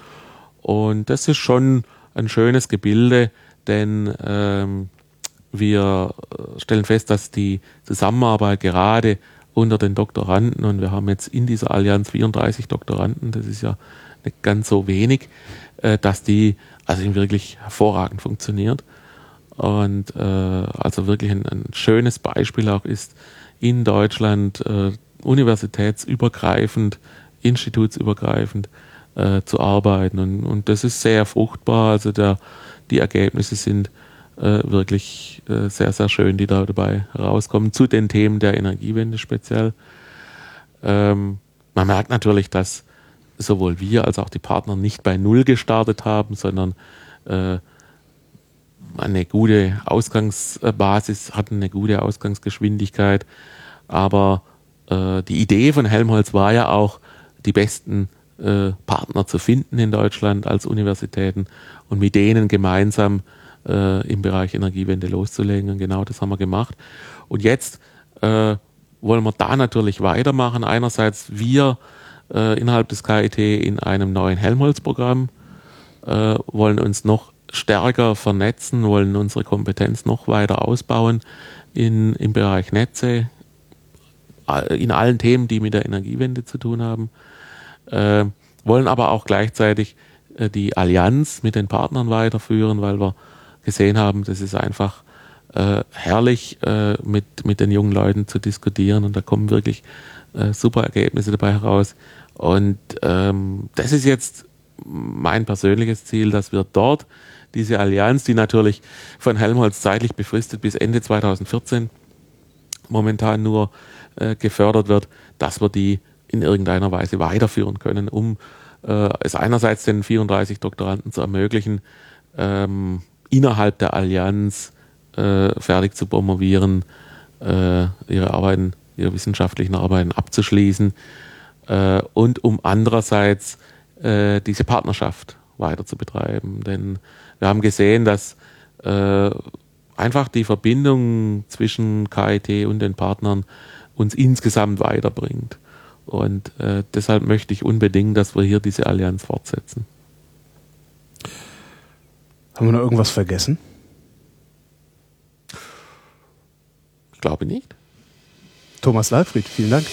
Und das ist schon ein schönes Gebilde, denn ähm, wir äh, stellen fest, dass die Zusammenarbeit gerade unter den Doktoranden, und wir haben jetzt in dieser Allianz 34 Doktoranden, das ist ja nicht ganz so wenig, äh, dass die also wirklich hervorragend funktioniert. Und äh, also wirklich ein, ein, schönes Beispiel auch ist, in Deutschland äh, universitätsübergreifend, institutsübergreifend äh, zu arbeiten. Und, und das ist sehr fruchtbar. Also der, die Ergebnisse sind äh, wirklich äh, sehr, sehr schön, die da dabei rauskommen, zu den Themen der Energiewende speziell. Ähm, man merkt natürlich, dass sowohl wir als auch die Partner nicht bei Null gestartet haben, sondern äh, eine gute Ausgangsbasis, hatten eine gute Ausgangsgeschwindigkeit. Aber äh, die Idee von Helmholtz war ja auch, die besten äh, Partner zu finden in Deutschland als Universitäten und mit denen gemeinsam äh, im Bereich Energiewende loszulegen. Und genau das haben wir gemacht. Und jetzt äh, wollen wir da natürlich weitermachen. Einerseits wir äh, innerhalb des KIT in einem neuen Helmholtz-Programm äh, wollen uns noch stärker vernetzen, wollen unsere Kompetenz noch weiter ausbauen in, im Bereich Netze, in allen Themen, die mit der Energiewende zu tun haben, äh, wollen aber auch gleichzeitig äh, die Allianz mit den Partnern weiterführen, weil wir gesehen haben, das ist einfach äh, herrlich, äh, mit, mit den jungen Leuten zu diskutieren und da kommen wirklich äh, super Ergebnisse dabei heraus. Und ähm, das ist jetzt mein persönliches Ziel, dass wir dort diese Allianz, die natürlich von Helmholtz zeitlich befristet bis Ende 2014 momentan nur äh, gefördert wird, dass wir die in irgendeiner Weise weiterführen können, um äh, es einerseits den 34 Doktoranden zu ermöglichen, ähm, innerhalb der Allianz äh, fertig zu promovieren, äh, ihre Arbeiten, ihre wissenschaftlichen Arbeiten abzuschließen äh, und um andererseits äh, diese Partnerschaft weiter zu betreiben. Denn wir haben gesehen, dass äh, einfach die Verbindung zwischen KIT und den Partnern uns insgesamt weiterbringt. Und äh, deshalb möchte ich unbedingt, dass wir hier diese Allianz fortsetzen. Haben wir noch irgendwas vergessen? Ich glaube nicht. Thomas Leifried, vielen Dank.